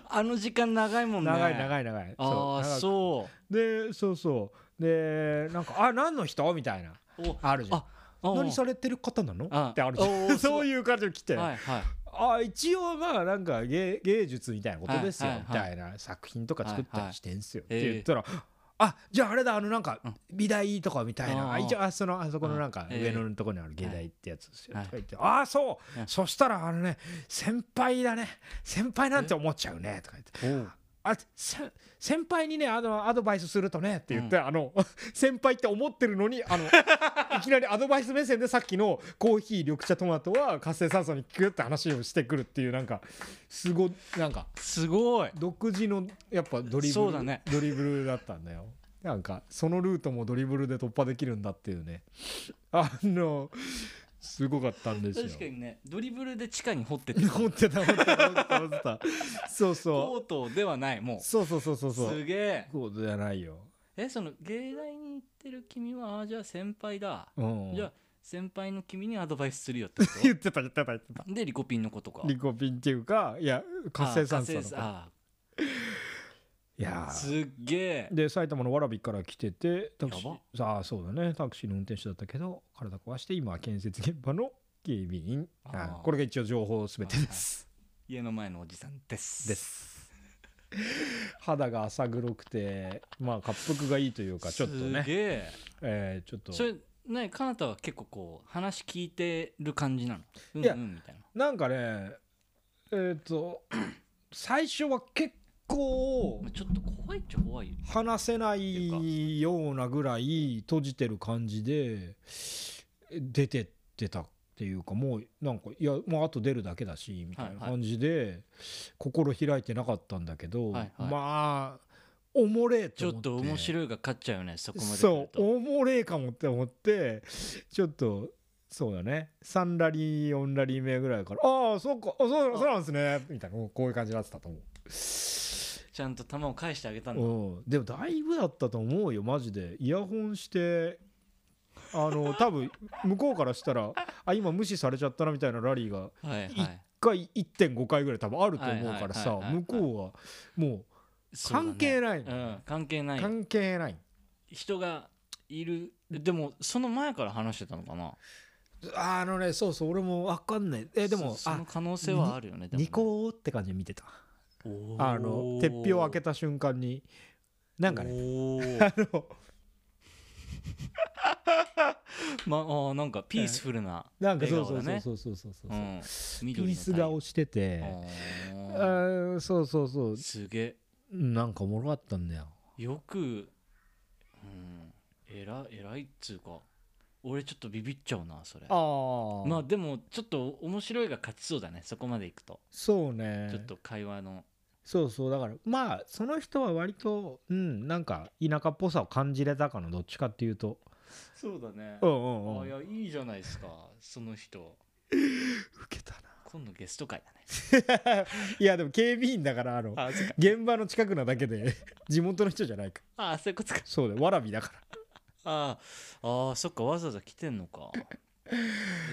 あの時間長いもんね。長い長い長い。ああそうでそうそう。でなんか「あ何の人?」みたいな。おあるじゃん。何されてる方なの？あってあるじゃん。そう。いう感じで来て、はいはいあ一応まあなんか芸芸術みたいなことですよ、みたいな作品とか作ったりしてんすよ、って言ったら、あじゃああれだあのなんかうん。美大とかみたいな、一応あそのあそこのなんかうん上野のところにある芸大ってやつですよ、はい。とか言って、ああそう、うんそしたらあのね先輩だね。先輩なんて思っちゃうね。とか言ってあせ先輩にねあのアドバイスするとねって言って、あの 先輩って思ってるのにあの いきなりアドバイス目線でさっきのコーヒー緑茶トマトは活性酸素に効くって話をしてくるっていうなんかすごなんかすごい。独自のやっぱドリブルそうだね。ドリブルだったんだよ。なんかそのルートもドリブルで突破できるんだっていうね。あのすごかったんですよ。確かにねドリブルで地下に掘ってて思ってた思ってた思ってた思ってた。そうそコートではないもう。そうそうそうそううそう。すげえ。そうじゃないよ。えその芸大に行ってる君はあじゃあ先輩だ。うん。じゃあ先輩の君にアドバイスするよってこ言ってた言ってた言ってた。とでリコピンのことか。リコピンっていうかいや活性酸素のああいやー。すっげえで埼玉の蕨から来ててタクシやーさあそうだね。タクシーの運転手だったけど体壊して今は建設現場の警備員。あこれが一応情報すべてです。家の前のおじさんです。です。肌が浅黒くてまあ滑腹がいいというかちょっとすねげええーちょっと。それねかなたは結構こう話聞いてる感じなの？うんうんみたいな。なんかねえっ、と最初は結構まあちょっと怖いっちゃ怖い。よ話せないようなぐらい閉じてる感じで出てってたっていうかもうなんかいやもうあと出るだけだしみたいな感じで心開いてなかったんだけど、はいはい。まあおもれえちょっと面い白いが勝っちゃうよねそこまで来そうおもれえかもって思ってちょっとそうだね。3ラリー4ラリー目ぐらいからああそうかあそうそうなんですね。みたいなこういう感じになってたと思う。ちゃんと球を返してあげたんだ。うん、でもだいぶだったと思うよマジで。イヤホンしてあの 多分向こうからしたらあ今無視されちゃったなみたいなラリーがはいはい。1回1.5回ぐらい多分あると思うからさ向こうはもそう関係ないうん関係ない。う関係ない。人がいる。でもその前から話してたのかな？あのねそうそう俺も分かんない。えでもあそその可能性はあるよねね。ニコーって感じで見てたあの鉄皮を開けた瞬間に。なんかね。あの。まあーなんかピースフルななんかそう笑顔だね。そうそうそうそうそうそうう。ん。ピース顔してて。ああそうそうそう。すげえ。なんかおもろかったんだよ。よくうんえらえらいっつうか俺ちょっとビビっちゃうなそれ。ああまあでもちょっと面白いが勝ちそうだねそこまでいくと。そうね。ちょっと会話のそうそうだからまあその人は割とうんなんか田舎っぽさを感じれたかなどっちかっていうと。そうだね。うんうんうん。あいやいいじゃないですかその人。ウケた今度ゲスト会だね。な いやでも警備員だからあのあそっか。現場の近くなだけで地元の人じゃないか。あそういうことか。そうだよわらびだから。あーあーそっかわざわざ来てんのか。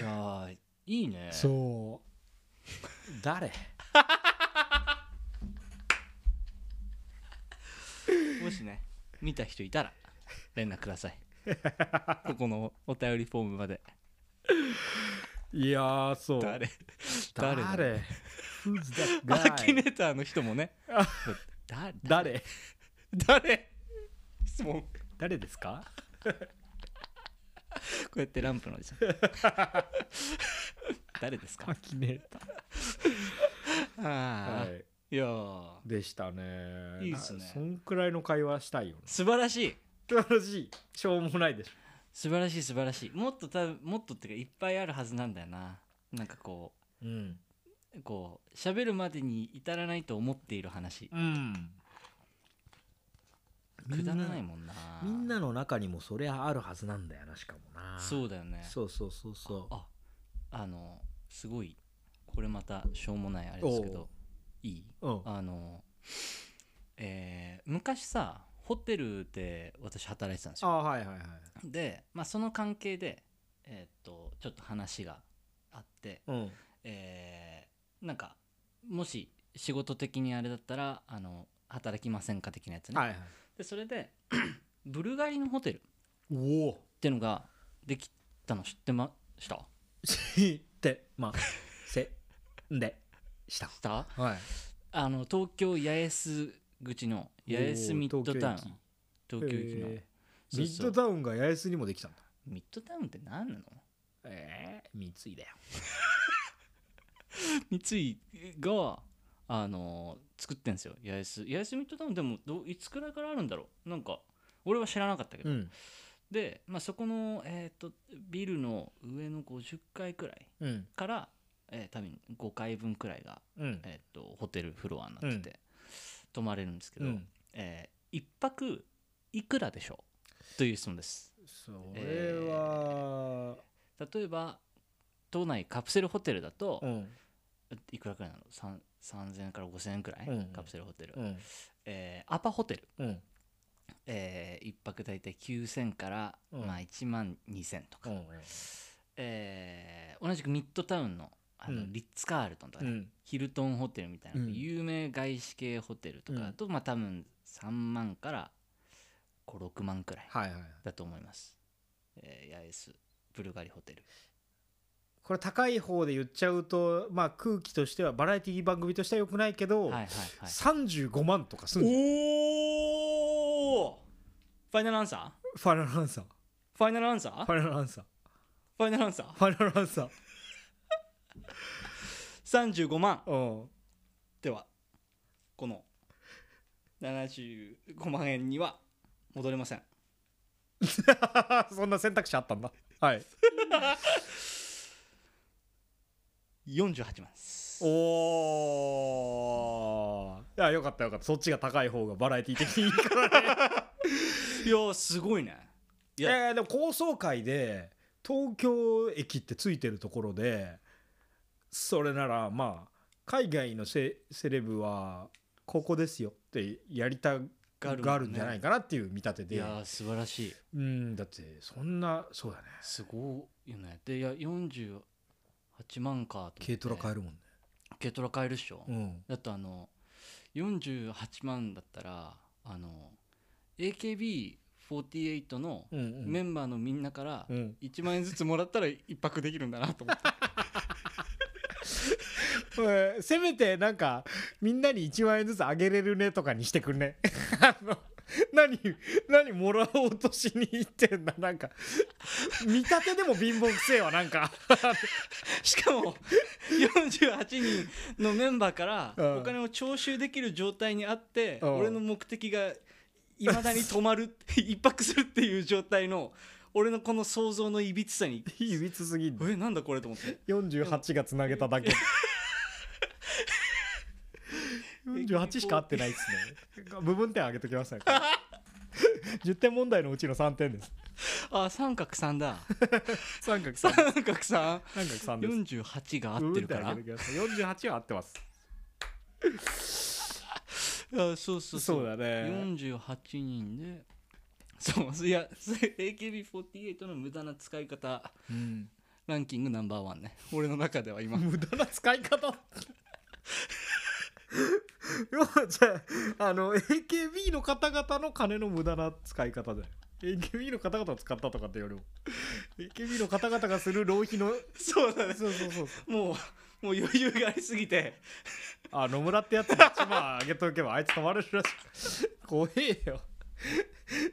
いやーいいね。そう。誰？もしね見た人いたら連絡ください。ここのお便りフォームまで。いやーそう。誰？誰だ？誰？Who's that ア guy? キネーターの人もね。だ 誰？誰？質問こ誰？ですかうやってランプのおじさん誰？ですかアキネータああ、ー、はい、いやー。でしたね。いいっすね。なそんくらいの会話したいよね。素晴らしい。素晴らしい。しょうもないでしょ。素晴らしい素晴らしい。もっと多分もっとっていうかいっぱいあるはずなんだよな。なんかこうん。うこう喋るまでに至らないと思っている話。うん。くだらないもんな。みんなの中にもそりゃあるはずなんだよなしかもな。そうだよね。そうそうそうそう。ああのすごいこれまたしょうもないあれですけどいい？うん。あのえー昔さホテルで私働いてたんですあよはいはいはい。で、まあ、その関係で、えーっとちょっと話があって、うん。えーなんかもし仕事的にあれだったらあの働きませんか的なやつね、はいはい。でそれで ブルガリのホテルっお。おてのができたの知ってました？ってまあせんでした。した？はい。あの東京八重洲口の八重洲ミッドタウン。東京駅の。えーミッドタウンが八重洲にもできたんだミッドタウンって何なの？ええ三井だよ。三井があの作ってんですよ。八重洲。八重洲ミッドタウンでもどういつくらいからあるんだろう？なんか俺は知らなかったけど、うん。で、まあ、そこの、えー、とビルの上の50階くらいうん。から、えー多分5階分くらいが、うん。えー、とホテルフロアになってて、泊まれるんですけど、うん。え1泊いくらでしょう？という質問です。それは。例えば都内カプセルホテルだと、うん。いくらくらいなの？3 3000円から5000円くらい、うん。カプセルホテル、うん。えーアパホテル、うん。え1泊大体9000から、うん。まあ、1万2000とか、うん。えー同じくミッドタウンのあの、うん。リッツ・カールトンとかね、うん。ヒルトンホテルみたいな、うん。有名外資系ホテルとかだと、まあ多分3万から56万くらいだと思います、えー、八重洲ブルガリホテル。これ高い方で言っちゃうとまあ空気としてはバラエティ番組としてはよくないけど、はいはいはい。35万とかすんのおおファイナルアンサー？ファイナルアンサー。ファイナルアンサー？ファイナルアンサー。ファイナルアンサー？ファイナルアンサー 35万。うん。ではこの75万円には戻れません。そんな選択肢あったんだ。はい。48万です。おー。いやよかったよかった。そっちが高い方がバラエティ的にいいからね。いやすごいね。いいや。やいやでも高層階で東京駅ってついてるところでそれならまあ海外のセセレブはここですよってやりたがるもんじゃないかなっていう見立てで。いや素晴らしい。うんだってそんなそうだね。すごいよね。でいや48万かと軽トラ買えるもんね。軽トラ買えるっしょ、うん。だとあの48万だったらあの AKB48 のうんうん。メンバーのみんなからうん。1万円ずつもらったら一泊できるんだなと思ってえーせめてなんかみんなに1万円ずつあげれるねとかにしてくんね。あの何何もらおうとしに行ってんだ。なんか見立てでも貧乏くせえわなんか。しかも48人のメンバーからうん。お金を徴収できる状態にあってうん。俺の目的がいまだに止まる 一泊するっていう状態の俺のこの想像のいびつさに。いびつすぎんの。えなんだこれと思って。48がつなげただけ48しか合ってないっすね。部分点上げときますね10点問題のうちの3点です。あ三角3だ。三角三。3角3三角3です。48が合ってるから。部分点上げときます48は合ってます。いやそうそう。そうだね。48人で。そういやそれ AKB48 の無駄な使い方。うん。ランキングナンバーワンね。俺の中では今。無駄な使い方 じゃああの AKB の方々の金の無駄な使い方だよ。AKB の方々を使ったとかってよりも AKB の方々がする浪費の そうだね。そうそうそうそう。もうもう余裕がありすぎて。あ野村ってやつに1万あげとけばあいつ止まれるらしい。怖えよ。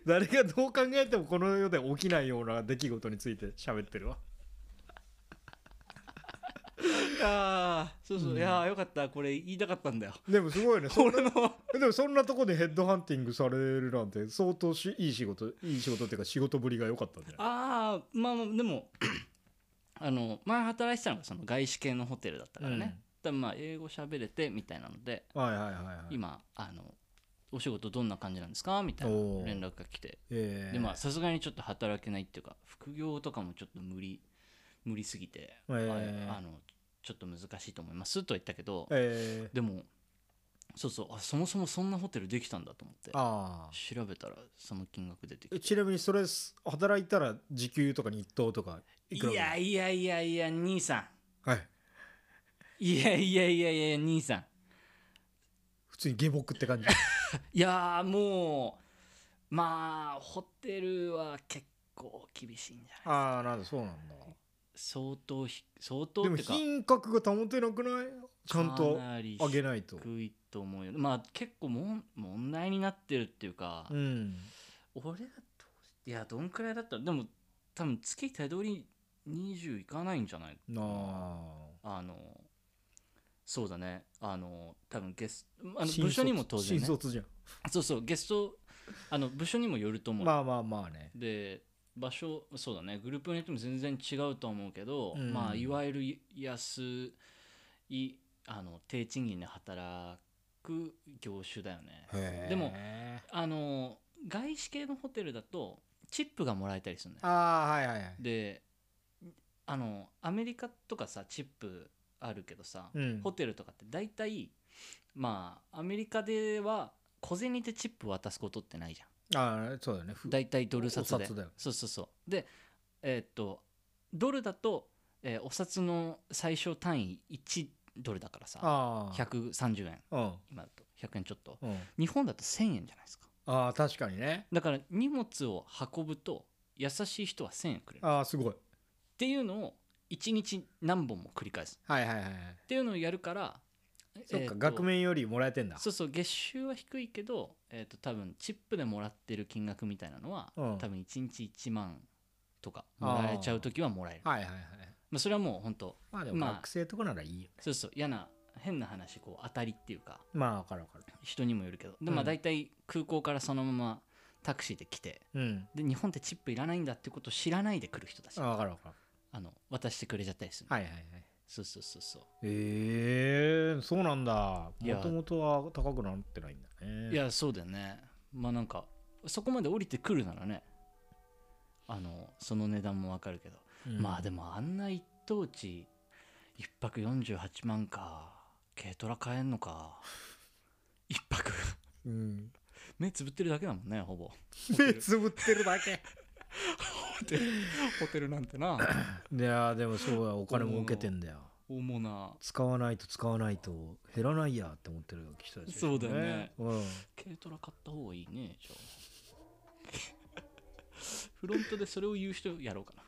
誰がどう考えてもこの世で起きないような出来事について喋ってるわああそうそう、いやーよかった。これ言いたかったんだよ。でもすごいね。そんなでもそんなとこでヘッドハンティングされるなんて相当しいい仕事いい仕事っていうか仕事ぶりが良かったんじゃない？ああまあまあでも あの前働いてたのがその外資系のホテルだったからね、うん。まあ英語喋れてみたいなのではいはいはいはい。今あのお仕事どんな感じなんですか？みたいな連絡が来て。えーでまあさすがにちょっと働けないっていうか副業とかもちょっと無理無理すぎて、えーああのちょっと難しいと思いますとは言ったけど、えーでもそうそうあそもそもそんなホテルできたんだと思ってああ。調べたらその金額出てきて。えちなみにそれ働いたら時給とか日当とかいくらい？やいやいやいや兄さはい。んいやいやいやいや兄さん。普通に下僕って感じ。いやーもうまあホテルは結構厳しいんじゃないああなんだそうなんだ相当ひ相当でもってか品格が保てなくない？ちゃんとかなり上げないと低いと思うよ。まあ結構もん問題になってるっていうか、うん。俺がどういやどんくらいだったらでも多分月手取り20いかないんじゃない？なあ。あのそうだね。あの多分ゲスあの新卒部署にも当然ね。新卒じゃん。そうそうゲストあの部署にもよると思う、まあまあまあね。で場所そうだね。グループによっても全然違うと思うけど、うん。まあいわゆる安いあの低賃金で働く業種だよね。でもあの外資系のホテルだとチップがもらえたりするんだよ。ああはいはいはい。であのアメリカとかさチップあるけどさ、うん。ホテルとかって大体まあアメリカでは小銭でチップ渡すことってないじゃんああそうだよね。ふ大体ドル札で。お札だよ。そうそうそう。でえーっとドルだと、えーお札の最小単位1ドルだからさ。ああ130円。うん。今だと。100円ちょっと。うん。日本だと1000円じゃないですか。ああ確かにね。だから荷物を運ぶと優しい人は1000円くれる。っああすごい。ていうのを1日何本も繰り返す。はいはいはいはい。っていうのをやるからそっか額面よりもらえてんだ。そうそう月収は低いけど、えー、と多分チップでもらってる金額みたいなのは、うん。多分1日1万とかもらえちゃう時はもらえる。はいはいはいまあ、それはもう本当まあでもまあ学生とかならいいよ。ねそうそう嫌な変な話こう当たりっていうかまあ分かる分かる。人にもよるけど。でまあうん。大体空港からそのままタクシーで来てうん。で日本ってチップいらないんだってことを知らないで来る人たち。あ分かる分かる。あの渡してくれちゃったりする、はいはいはいそうそうそうそう。ええそうなんだ。もともとは高くなってないんだね。いやそうだよね。まあなんかそこまで降りてくるならね。あのその値段もわかるけど、うん。まあでもあんな一等地一泊48万か。軽トラ買えんのか。一泊。うん。目つぶってるだけだもんねほぼ。目つぶってるだけ ホテルなんてな。いやでもそうやお金儲けてんだよ。主な。使わないと使わないと減らないやって思ってる人たちそうだよね。うん。軽トラ買った方がいいねじゃあ。フロントでそれを言う人やろうかな。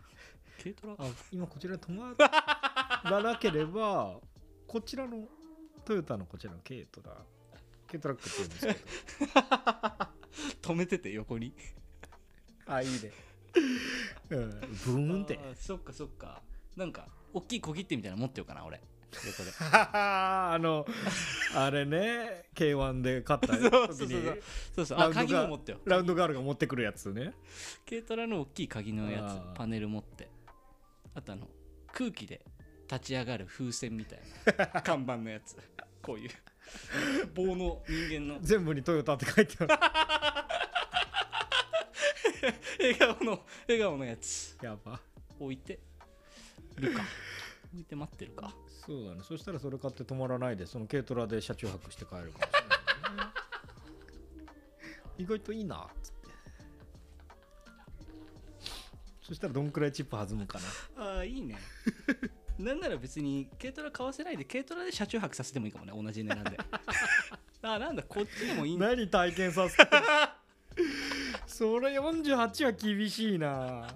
軽トラ。あ今こちらに止まらなければ こちらのトヨタのこちらの軽トラ。軽トラックって言うんですけど。止めてて横に。あいいねう んブーンって。そっかそっか。なんか大きい小切手みたいなの持ってようかな俺。横で。あのあれね K1 で勝った そうそうそう。時に。そうそう。あ鍵も持ってよ。ラウンドガールが持ってくるやつね。軽トラの大きい鍵のやつパネル持って。あとあの空気で立ち上がる風船みたいな。看板のやつ。こういう。棒の人間の。全部にトヨタって書いてあ 笑顔の笑顔のやつ。るやば。置いて。るか。置いて待ってるか。そうだね。そしたらそれ買って止まらないでその軽トラで車中泊して帰るかもしれない、ね、意外といいなっつって。そしたらどんくらいチップ弾むかな。ああいいね。なんなら別に軽トラ買わせないで軽トラで車中泊させてもいいかもね。同じ値段で。あーなんだこっちでもいい何体験させてそれ48は厳しいな。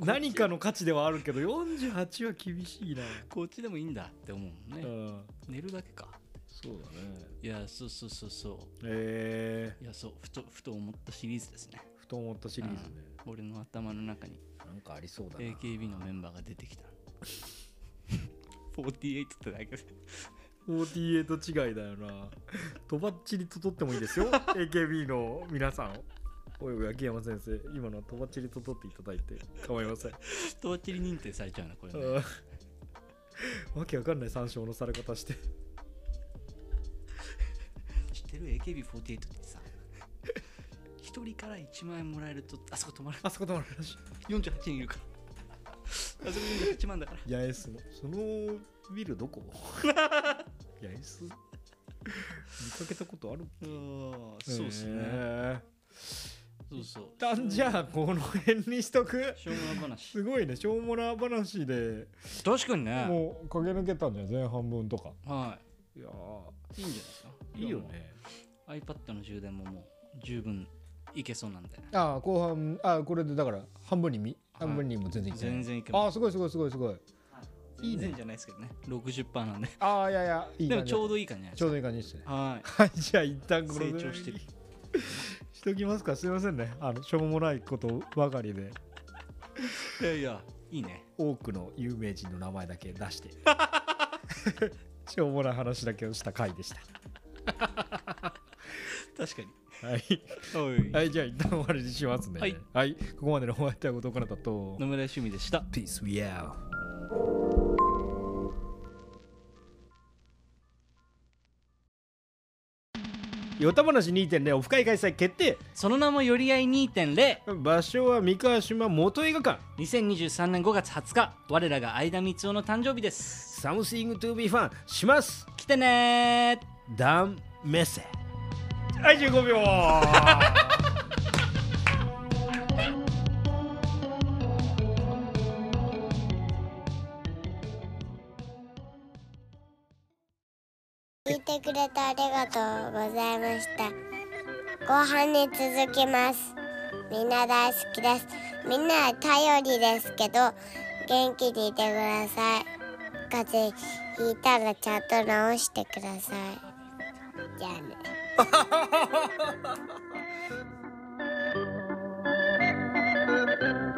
何かの価値ではあるけど48は厳しいな。こっちでもいいんだって思うね、ん。寝るだけか。そうだね。いやそうそうそうそえ。ういやそうふとふと思ったシリーズですね。ー、ふと思ったシリーズね。俺の頭の中に。なんかありそうだな。AKB のメンバーが出てきた。48ってだけで。48違いだよな。とばっちりと取ってもいいですよ。AKB の皆さんおいおい秋山先生今のはとばっちりと取っていただいて構いません。とばっちり認定されちゃうなこれね。うん。わけわかんない参照のされ方して。知ってる？AKB48 ってさ一人から1万円もらえるとあそこ止まる。あそこ止まるらしい。48人いるから。あそこ48万だから。八重洲の。そのビルどこ？八重洲？見かけたことある？うんそうっすね、ねそうそう。一旦じゃあこの辺にしとく？しょうもな話。すごいね。しょうもな話で。確かにね。もう駆け抜けたんじゃん前半分とか。はい。やいいいんじゃないですか？いいよね。iPad の充電ももう十分いけそうなんで。ああ後半あこれでだから半分にみはい。半分にも全然いってない。全然いけあます。あすごいすごいすごいすごい。い。いね。じゃないですけどね。60%なんで。ああいやいやいいでもちょうどいい感じじゃないですかちょうどいい感じですねははい。じゃあ一旦この成長してるしときますか？すいませんね。あのしょうもないことばかりで。いいやいやいいね。多くの有名人の名前だけ出して。しょうもない話だけをした回でした。確かに。はい、おい。はい、じゃあ一旦終わりにしますね。はい、ここまでのお相手は後藤かなたと。野村趣味でした。Peace we out よた話2.0オフ会開催決定。その名もより合い2.0場所は三河島元映画館。2023年5月20日我らが相田光雄の誕生日です。Something to be fun します。来てねー。ダンメッセ。はい15秒聞いてくれてありがとうございました。後半に続きます。みんな大好きです。みんな頼りですけど元気にいてください。風邪ひいたらちゃんと治してください。じゃあね。